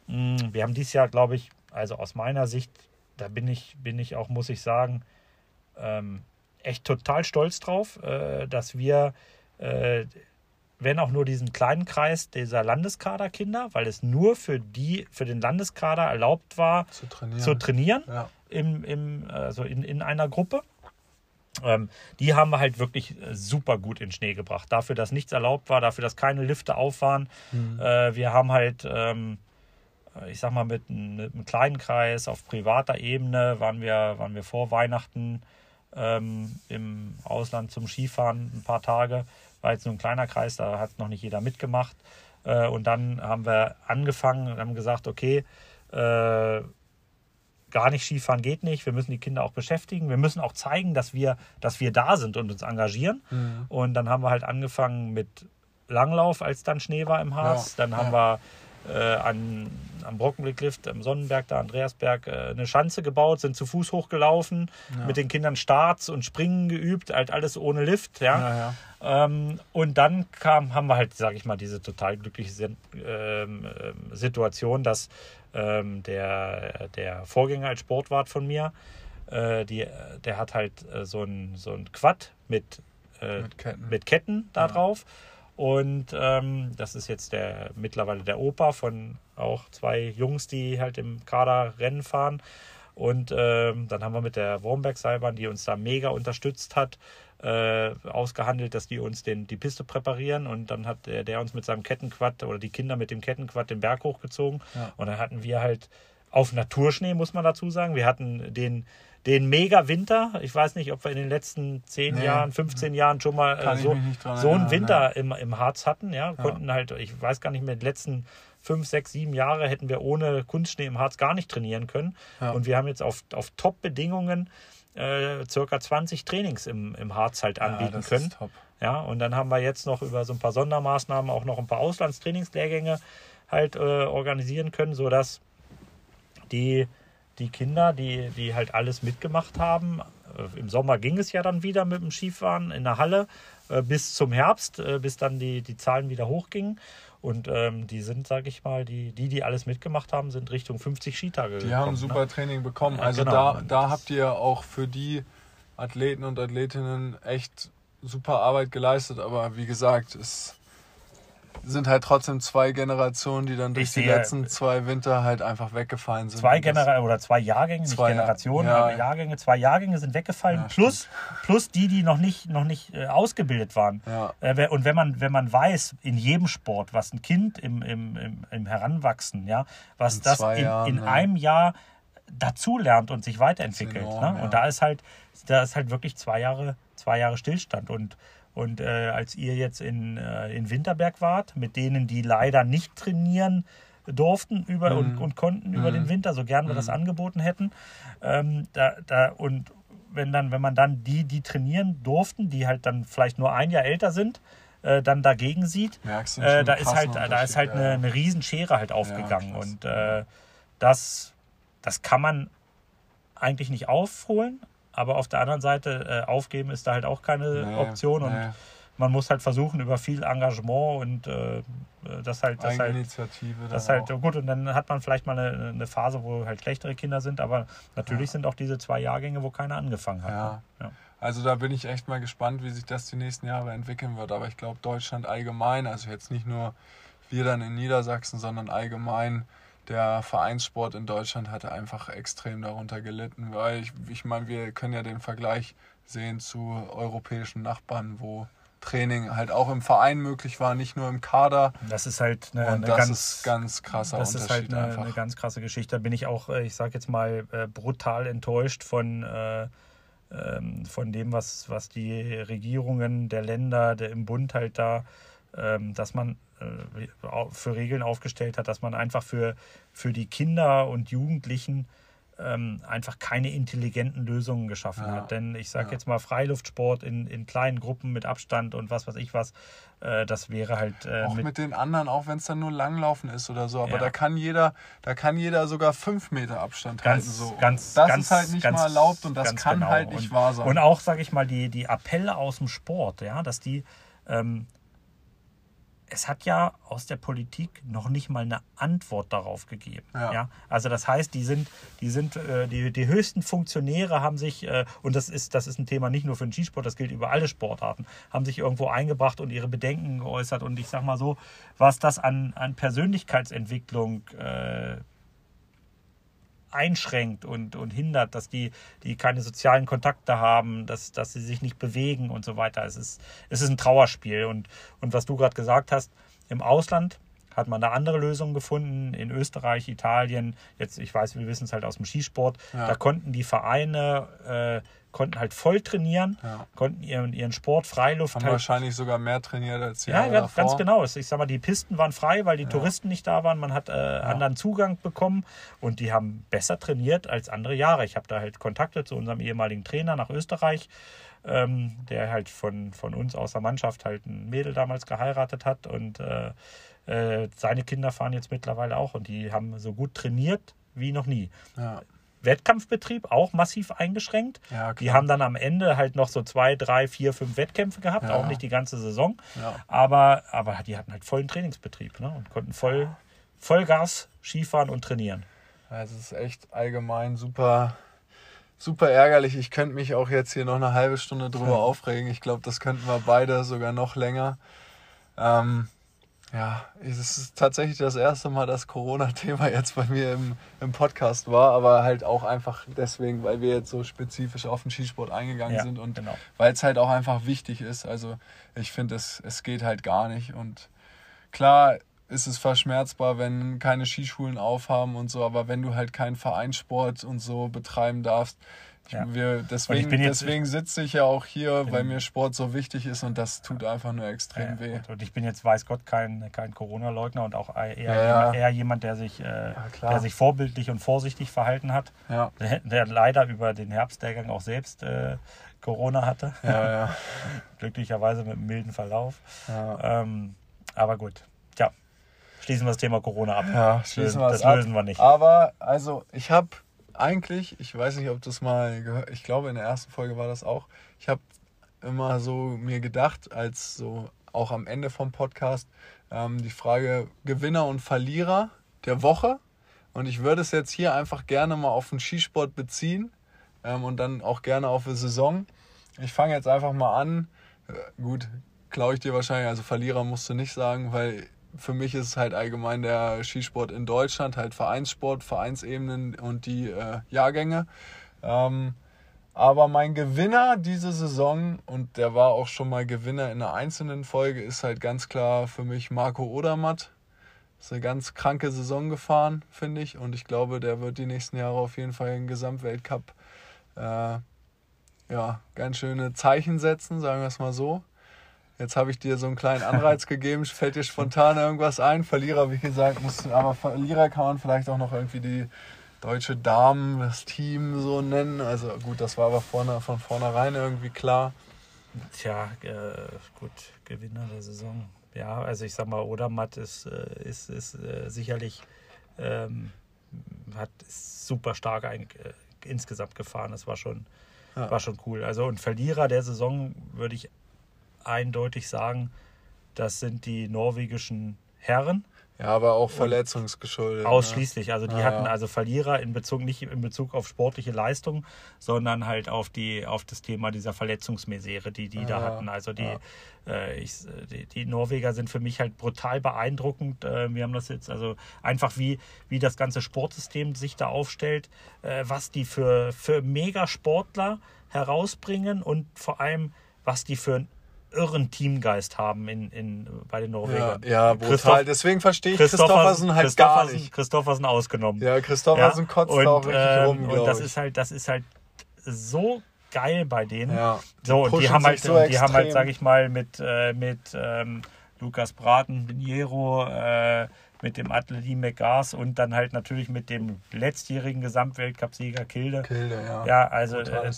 mh, wir haben dieses Jahr, glaube ich, also aus meiner Sicht, da bin ich, bin ich auch, muss ich sagen, ähm, echt total stolz drauf, äh, dass wir, äh, wenn auch nur diesen kleinen Kreis dieser Landeskaderkinder, weil es nur für die, für den Landeskader erlaubt war, zu trainieren. zu trainieren ja. im, im, also in, in einer Gruppe. Ähm, die haben wir halt wirklich äh, super gut in Schnee gebracht. Dafür, dass nichts erlaubt war, dafür, dass keine Lifte auf waren. Äh, wir haben halt, ähm, ich sag mal, mit, einem- mit einem kleinen Kreis auf privater Ebene waren wir, waren wir vor Weihnachten ähm, im Ausland zum Skifahren ein paar Tage. War jetzt nur ein kleiner Kreis, da hat noch nicht jeder mitgemacht. Äh, und dann haben wir angefangen und haben gesagt, okay, äh, gar nicht Skifahren geht nicht. Wir müssen die Kinder auch beschäftigen. Wir müssen auch zeigen, dass wir, dass wir da sind und uns engagieren. Mhm. Und dann haben wir halt angefangen mit Langlauf, als dann Schnee war im Harz. Ja, dann haben wir äh, an, am Brockenblicklift, am Sonnenberg, da Andreasberg, äh, eine Schanze gebaut, sind zu Fuß hochgelaufen, mit den Kindern Starts und Springen geübt, halt alles ohne Lift. Ja. Ja, ja. Ähm, und dann kam, haben wir halt, sage ich mal, diese total glückliche ähm, ähm, Situation, dass ähm, der, der Vorgänger als Sportwart von mir, äh, die, der hat halt äh, so ein, so ein Quad mit, äh, Mit Ketten. mit Ketten da drauf. Und ähm, das ist jetzt der mittlerweile der Opa von auch zwei Jungs, die halt im Kader Rennen fahren. Und ähm, dann haben wir mit der Wurmberg Seilbahn, die uns da mega unterstützt hat, äh, ausgehandelt, dass die uns den, die Piste präparieren. Und dann hat der, der uns mit seinem Kettenquad oder die Kinder mit dem Kettenquad den Berg hochgezogen. Ja. Und dann hatten wir halt auf Naturschnee, muss man dazu sagen. Wir hatten den, den Mega-Winter. Ich weiß nicht, ob wir in den letzten 10 Nee. Jahren, 15 Jahren schon mal äh, so, so einen Winter im, im Harz hatten. Ja, konnten halt, ich weiß gar nicht mehr, die letzten fünf, sechs, sieben Jahre hätten wir ohne Kunstschnee im Harz gar nicht trainieren können. Ja. Und wir haben jetzt auf, auf Top-Bedingungen äh, circa 20 Trainings im, im Harz halt anbieten ja, können. Ja, und dann haben wir jetzt noch über so ein paar Sondermaßnahmen auch noch ein paar Auslandstrainingslehrgänge halt äh, organisieren können, sodass die, die Kinder, die, die halt alles mitgemacht haben, äh, im Sommer ging es ja dann wieder mit dem Skifahren in der Halle äh, bis zum Herbst, äh, bis dann die, die Zahlen wieder hochgingen. Und ähm, die sind, sage ich mal, die, die, die alles mitgemacht haben, sind Richtung 50 Skitage Die gekommen, haben super ne? Training bekommen. Also genau. da, da habt ihr auch für die Athleten und Athletinnen echt super Arbeit geleistet. Aber wie gesagt, es sind halt trotzdem zwei Generationen, die dann durch die letzten zwei Winter halt einfach weggefallen sind. Zwei Generationen oder zwei Jahrgänge, zwei nicht Generationen, ja. aber Jahrgänge, zwei Jahrgänge sind weggefallen, ja, plus, plus die, die noch nicht, noch nicht äh, ausgebildet waren. Äh, und wenn man, wenn man weiß, in jedem Sport, was ein Kind im, im, im, im Heranwachsen, ja, was in das in, Jahren, in einem Jahr dazulernt und sich weiterentwickelt. Enorm, ne? Und da ist halt, da ist halt wirklich zwei Jahre, zwei Jahre Stillstand. Und und äh, als ihr jetzt in, äh, in Winterberg wart, mit denen, die leider nicht trainieren durften über mhm. und, und konnten über den mhm. Winter, so gern wir mhm. das angeboten hätten, ähm, da, da, und wenn dann, wenn man dann die, die trainieren durften, die halt dann vielleicht nur ein Jahr älter sind, äh, dann dagegen sieht, äh, da ist halt, da ist halt eine, eine Riesenschere halt aufgegangen. Ja, und äh, das, das kann man eigentlich nicht aufholen, aber auf der anderen Seite, äh, aufgeben ist da halt auch keine nee, Option. Und nee. man muss halt versuchen, über viel Engagement und äh, das halt. Das halt, das halt gut, und dann hat man vielleicht mal eine, eine, Phase, wo halt schlechtere Kinder sind, aber natürlich ja. sind auch diese zwei Jahrgänge, wo keiner angefangen hat. Ja. Ne? ja. Also da bin ich echt mal gespannt, wie sich das die nächsten Jahre entwickeln wird. Aber ich glaube, Deutschland allgemein, also jetzt nicht nur wir dann in Niedersachsen, sondern allgemein der Vereinssport in Deutschland hatte einfach extrem darunter gelitten, weil ich, ich meine, wir können ja den Vergleich sehen zu europäischen Nachbarn, wo Training halt auch im Verein möglich war, nicht nur im Kader. Das ist halt eine, eine das ganz, ist ganz krasser das Unterschied. Das ist halt eine, eine, ganz krasse Geschichte. Da bin ich auch, äh, ich sage jetzt mal, äh, brutal enttäuscht von, äh, ähm, von dem, was, was die Regierungen der Länder der, im Bund halt da, dass man äh, für Regeln aufgestellt hat, dass man einfach für, für die Kinder und Jugendlichen ähm, einfach keine intelligenten Lösungen geschaffen ja. hat. Denn ich sage ja. jetzt mal Freiluftsport in, in kleinen Gruppen mit Abstand und was weiß ich was, äh, das wäre halt. Äh, auch mit, mit, den anderen, auch wenn es dann nur Langlaufen ist oder so. Aber ja. da kann jeder, da kann jeder sogar fünf Meter Abstand ganz, halten. So. Ganz, das ganz, ist halt nicht ganz, mal erlaubt und das kann genau. halt nicht und, wahr sein. Und auch, sage ich mal, die, die Appelle aus dem Sport, ja, dass die ähm, es hat ja aus der Politik noch nicht mal eine Antwort darauf gegeben. Ja. ja? Also das heißt, die sind, die sind, äh, die, die höchsten Funktionäre haben sich, äh, und das ist, das ist ein Thema nicht nur für den Skisport, das gilt über alle Sportarten, haben sich irgendwo eingebracht und ihre Bedenken geäußert. Und ich sag mal so, was das an, an Persönlichkeitsentwicklung äh, einschränkt und, und hindert, dass die, die keine sozialen Kontakte haben, dass, dass sie sich nicht bewegen und so weiter. Es ist, es ist ein Trauerspiel. Und, und was du gerade gesagt hast, im Ausland hat man da andere Lösungen gefunden. In Österreich, Italien, jetzt, ich weiß, wir wissen es halt aus dem Skisport, ja. da konnten die Vereine äh, konnten halt voll trainieren, ja. konnten ihren, ihren Sport Freiluft Haben halt, wahrscheinlich sogar mehr trainiert als die Ja, ganz, ganz genau. Ich sag mal, die Pisten waren frei, weil die ja. Touristen nicht da waren. Man hat äh, ja. anderen Zugang bekommen und die haben besser trainiert als andere Jahre. Ich habe da halt Kontakte zu unserem ehemaligen Trainer nach Österreich, ähm, der halt von, von uns aus der Mannschaft halt ein Mädel damals geheiratet hat und äh, äh, seine Kinder fahren jetzt mittlerweile auch und die haben so gut trainiert wie noch nie. Ja. Wettkampfbetrieb auch massiv eingeschränkt. Ja, die haben dann am Ende halt noch so zwei, drei, vier, fünf Wettkämpfe gehabt, ja. auch nicht die ganze Saison. Ja. Aber, aber die hatten halt vollen Trainingsbetrieb ne? und konnten voll, Vollgas Skifahren und trainieren. Es ist echt allgemein super, super ärgerlich. Ich könnte mich auch jetzt hier noch eine halbe Stunde drüber aufregen. Ich glaube, das könnten wir beide sogar noch länger. Ähm, ja, es ist tatsächlich das erste Mal, dass Corona-Thema jetzt bei mir im, im Podcast war, aber halt auch einfach deswegen, weil wir jetzt so spezifisch auf den Skisport eingegangen ja, sind und genau. weil es halt auch einfach wichtig ist. Also ich finde, es, es geht halt gar nicht. Und klar ist es verschmerzbar, wenn keine Skischulen aufhaben und so, aber wenn du halt keinen Vereinssport und so betreiben darfst, Ja. Wir, Und deswegen deswegen sitze ich ja auch hier, weil mir Sport so wichtig ist und das tut einfach nur extrem weh. Und ich bin jetzt, weiß Gott, kein, kein Corona-Leugner und auch eher, Ja, ja. Jemand, eher jemand, der sich, äh, der sich vorbildlich und vorsichtig verhalten hat. Ja, Der, der leider über den Herbstlehrgang auch selbst äh, Corona hatte. ja, ja. Glücklicherweise mit einem milden Verlauf. ja. Ähm, aber gut, schließen wir das Thema Corona ab. Ja, schließen wir das ab. lösen wir nicht. Aber, also, ich habe eigentlich, ich weiß nicht, ob du es mal gehört, ich glaube, in der ersten Folge war das auch. Ich habe immer so mir gedacht, als so auch am Ende vom Podcast, ähm, die Frage Gewinner und Verlierer der Woche. Und ich würde es jetzt hier einfach gerne mal auf den Skisport beziehen ähm, und dann auch gerne auf die Saison. Ich fange jetzt einfach mal an. Äh, gut, klaue ich dir wahrscheinlich, also Verlierer musst du nicht sagen, weil für mich ist halt allgemein der Skisport in Deutschland, halt Vereinssport, Vereinsebenen und die äh, Jahrgänge. Ähm, aber mein Gewinner diese Saison, und der war auch schon mal Gewinner in einer einzelnen Folge, ist halt ganz klar für mich Marco Odermatt. Ist eine ganz kranke Saison gefahren, finde ich. Und ich glaube, der wird die nächsten Jahre auf jeden Fall im Gesamtweltcup äh, ja, ganz schöne Zeichen setzen, sagen wir es mal so. Jetzt habe ich dir so einen kleinen Anreiz gegeben. Fällt dir spontan irgendwas ein? Verlierer, wie gesagt, musst, aber Verlierer kann man vielleicht auch noch irgendwie die deutsche Damen, das Team so nennen. Also gut, das war aber vorne, von vornherein irgendwie klar. Tja, äh, gut, Gewinner der Saison. Ja, also ich sag mal, Odermatt ist, äh, ist, ist äh, sicherlich ähm, hat super stark ein, äh, insgesamt gefahren. Das war schon, Ja. war schon cool. Also und Verlierer der Saison würde ich eindeutig sagen, das sind die norwegischen Herren. Ja, aber auch verletzungsgeschuldet. ne? Ausschließlich. Also die Ja, hatten also Verlierer in Bezug nicht in Bezug auf sportliche Leistung, sondern halt auf die auf das Thema dieser Verletzungsmisere, die die da Ja, hatten. Also die, ja. äh, ich, die die Norweger sind für mich halt brutal beeindruckend. Äh, wir haben das jetzt also einfach wie wie das ganze Sportsystem sich da aufstellt, äh, was die für für Megasportler herausbringen und vor allem was die für einen irren Teamgeist haben in, in, bei den Ja, Norwegern. ja brutal. Christoph- Deswegen verstehe ich Christophersen halt gar Christophersen- nicht. Christophersen ausgenommen. Ja, Christophersen kotzt und, auch richtig ähm, rum, Und das ich. ist halt, das ist halt so geil bei denen. Ja, So, und die haben halt, so die haben halt, extrem. sag ich mal, mit, äh, mit ähm, Lukas Braten, Biniero, äh, mit dem Atleti McGars und dann halt natürlich mit dem letztjährigen Gesamtweltcupsieger Kilde. Kilde, ja. Ja, also äh,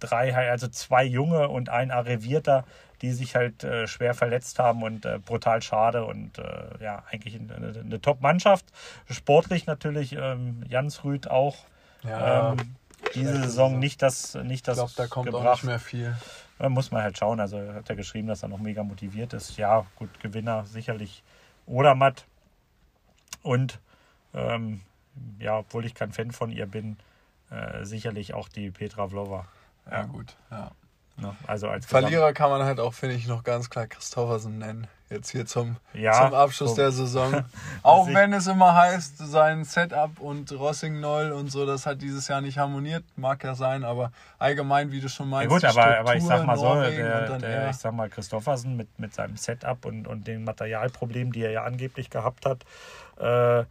drei, halt, also zwei Junge und ein Arrivierter, die sich halt äh, schwer verletzt haben und äh, brutal schade und äh, ja, eigentlich eine, eine Top-Mannschaft. Sportlich natürlich ähm, Jansrud auch. Ja, ähm, diese Saison nicht das, nicht ich das glaube, da kommt auch gebracht. nicht mehr viel. Da muss man halt schauen. Also er hat ja geschrieben, dass er noch mega motiviert ist. Ja, gut, Gewinner sicherlich Odermatt. Und ähm, ja, obwohl ich kein Fan von ihr bin, äh, sicherlich auch die Petra Vlova. Ja, gut. Ja. Ne? Also als Verlierer kann man halt auch, finde ich, noch ganz klar Christophersen nennen. Jetzt hier zum, Ja, zum Abschluss so- der Saison. Auch wenn es immer heißt, sein Setup und Rossing Noll und so, das hat dieses Jahr nicht harmoniert. Mag ja sein, aber allgemein, wie du schon Ja meinst. gut, die aber, aber ich Struktur sag mal so, Norwegen der, dann der, er. ich sag mal, Christoffersen mit, mit seinem Setup und, und den Materialproblemen, die er ja angeblich gehabt hat, äh,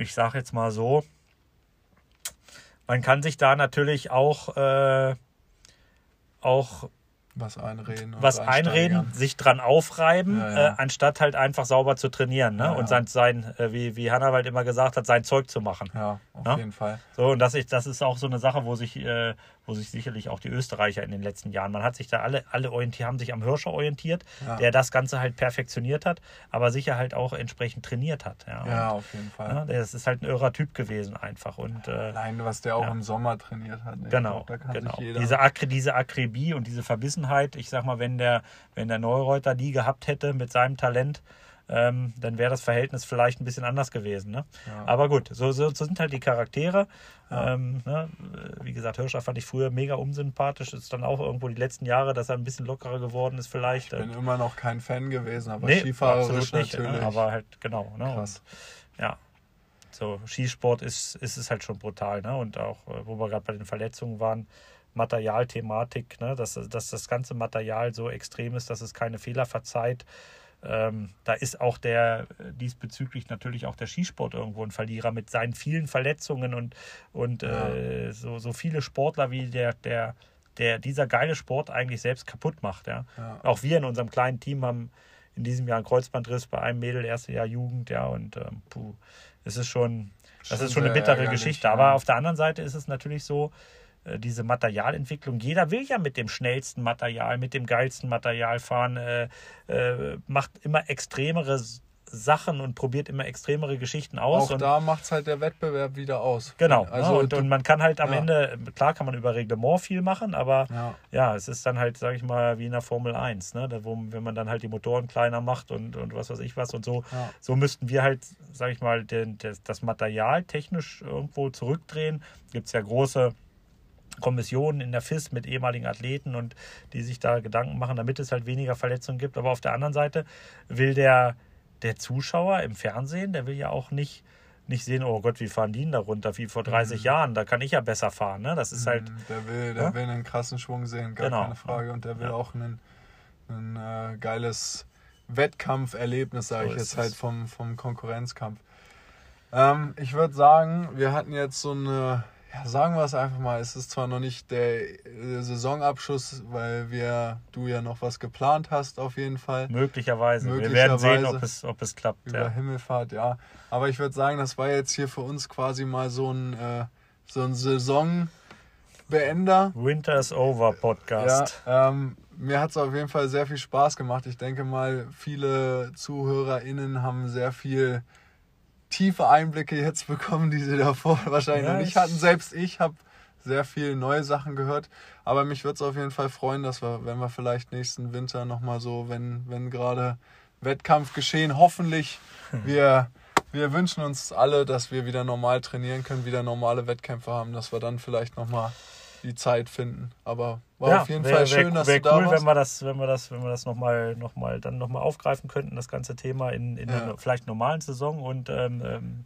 ich sag jetzt mal so, man kann sich da natürlich auch, äh, auch was einreden. und was einreden, sich dran aufreiben, Ja, ja. Äh, anstatt halt einfach sauber zu trainieren ne? Ja, und sein, sein äh, wie, wie Hannawald immer gesagt hat, sein Zeug zu machen. Ja, auf Ja? jeden Fall. So, und das ist, das ist auch so eine Sache, wo sich, äh, wo sich sicherlich auch die Österreicher in den letzten Jahren, man hat sich da alle, alle orientiert, haben sich am Hirscher orientiert, der das Ganze halt perfektioniert hat, aber sicher halt auch entsprechend trainiert hat. Ja, und, auf jeden Fall. ja, das ist halt ein irrer Typ gewesen einfach. Und äh, Allein, was der auch im Sommer trainiert hat. Ich Genau, glaub, genau. Diese, Akri, diese Akribie und diese Verbissenheit, ich sag mal, wenn der, wenn der Neureuter die gehabt hätte mit seinem Talent, ähm, dann wäre das Verhältnis vielleicht ein bisschen anders gewesen. Ne? Ja. Aber gut, so, so, so sind halt die Charaktere. Ja. Ähm, ne? Wie gesagt, Hirscher fand ich früher mega unsympathisch. Ist dann auch irgendwo die letzten Jahre, dass er ein bisschen lockerer geworden ist, vielleicht. ich bin immer noch kein Fan gewesen, aber nee, skifahrerisch nicht. natürlich. Ne? Aber halt, genau. Ne? Krass. Und, ja. So, Skisport ist, ist es halt schon brutal, ne? Und auch, äh, wo wir gerade bei den Verletzungen waren, Materialthematik, ne? Dass, dass das ganze Material so extrem ist, dass es keine Fehler verzeiht. ähm, da ist auch der diesbezüglich natürlich auch der Skisport irgendwo ein Verlierer mit seinen vielen Verletzungen und, und ja. äh, so, so viele Sportler wie der, der, der dieser geile Sport eigentlich selbst kaputt macht. Ja? ja. Auch wir in unserem kleinen Team haben in diesem Jahr einen Kreuzbandriss bei einem Mädel, erste Jahr Jugend, ja, und ähm, puh, es ist schon, das ist schon eine bittere Geschichte. Aber auf der anderen Seite ist es natürlich so, diese Materialentwicklung. Jeder will ja mit dem schnellsten Material, mit dem geilsten Material fahren, äh, äh, macht immer extremere Sachen und probiert immer extremere Geschichten aus. Auch und da macht es halt der Wettbewerb wieder aus. Genau. Also ja, und, und, man kann halt am ja. Ende, klar kann man über Reglement viel machen, aber ja, ja es ist dann halt, sage ich mal, wie in der Formel 1, ne? Da, wo, wenn man dann halt die Motoren kleiner macht und, und was weiß ich was und so. So müssten wir halt, sage ich mal, den, das Material technisch irgendwo zurückdrehen. Gibt es ja große Kommissionen in der FIS mit ehemaligen Athleten und die sich da Gedanken machen, damit es halt weniger Verletzungen gibt. Aber auf der anderen Seite will der, der Zuschauer im Fernsehen, der will ja auch nicht, nicht sehen, oh Gott, wie fahren die denn da runter, wie vor 30 mhm. Jahren, da kann ich ja besser fahren. Ne? Das ist halt. Mhm, der will, der ja? will einen krassen Schwung sehen, gar genau. keine Frage. Und der will ja. auch ein, äh, geiles Wettkampferlebnis, sage so ich jetzt halt vom, vom Konkurrenzkampf. Ähm, ich würde sagen, wir hatten jetzt so eine ja, sagen wir es einfach mal, es ist zwar noch nicht der Saisonabschluss, weil wir, du ja noch was geplant hast, auf jeden Fall. Möglicherweise. Möglicherweise wir werden sehen, ob es, ob es klappt. Über ja. Himmelfahrt, ja. Aber ich würde sagen, das war jetzt hier für uns quasi mal so ein, äh, so ein Saisonbeender. Winter is over Podcast. Ja, ähm, mir hat es auf jeden Fall sehr viel Spaß gemacht. Ich denke mal, viele ZuhörerInnen haben sehr viel tiefe Einblicke jetzt bekommen, die sie davor wahrscheinlich ja, noch nicht hatten. Selbst ich habe sehr viele neue Sachen gehört. Aber mich würde es auf jeden Fall freuen, dass wir, wenn wir vielleicht nächsten Winter nochmal so, wenn, wenn gerade Wettkampf geschehen, hoffentlich hm. wir, wir wünschen uns alle, dass wir wieder normal trainieren können, wieder normale Wettkämpfe haben, dass wir dann vielleicht nochmal die Zeit finden. Aber war ja, auf jeden wär, Fall schön, wär, dass wär du da cool, warst. wenn wir das, wenn wir das, wenn wir das nochmal noch mal, dann nochmal aufgreifen könnten, das ganze Thema in, in ja. einer vielleicht normalen Saison. Und ähm, ähm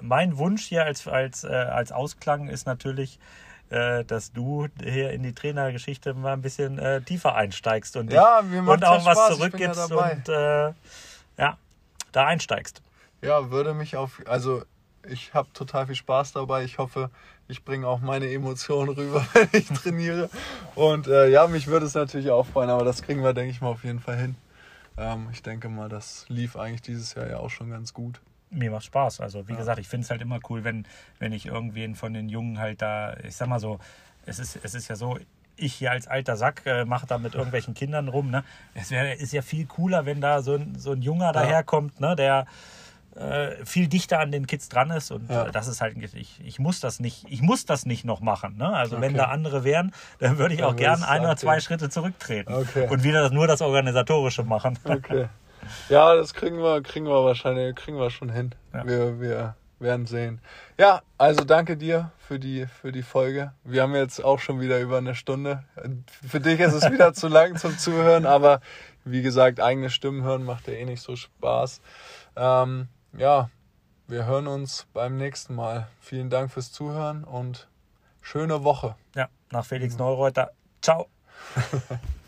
mein Wunsch hier als, als, äh, als Ausklang ist natürlich, äh, dass du hier in die Trainergeschichte mal ein bisschen äh, tiefer einsteigst und, ja, und auch was zurückgibst ja und äh, ja, da einsteigst. Ja, würde mich auf, also ich habe total viel Spaß dabei. Ich hoffe, ich bringe auch meine Emotionen rüber, wenn ich trainiere. Und äh, ja, mich würde es natürlich auch freuen, aber das kriegen wir, denke ich mal, auf jeden Fall hin. Ähm, ich denke mal, das lief eigentlich dieses Jahr ja auch schon ganz gut. Mir macht Spaß. Also, wie ja. gesagt, ich finde es halt immer cool, wenn, wenn ich irgendwen von den Jungen halt da, ich sag mal so, es ist, es ist ja so, ich hier als alter Sack äh, mache da mit irgendwelchen Kindern rum. Ne? Es wär, ist ja viel cooler, wenn da so ein, so ein Junger ja. daherkommt, ne? der äh, viel dichter an den Kids dran ist und ja. äh, das ist halt ich, ich muss das nicht ich muss das nicht noch machen ne? also okay. wenn da andere wären dann würde ich dann auch gern ein oder zwei Schritte zurücktreten okay. und wieder nur das organisatorische machen okay ja das kriegen wir kriegen wir wahrscheinlich kriegen wir schon hin ja. wir wir werden sehen ja also danke dir für die für die Folge wir haben jetzt auch schon wieder über eine Stunde für dich ist es wieder zu lang zum Zuhören aber wie gesagt eigene Stimmen hören macht ja eh nicht so Spaß ähm, ja, wir hören uns beim nächsten Mal. Vielen Dank fürs Zuhören und schöne Woche. Ja, nach Felix Neureuter. Ciao.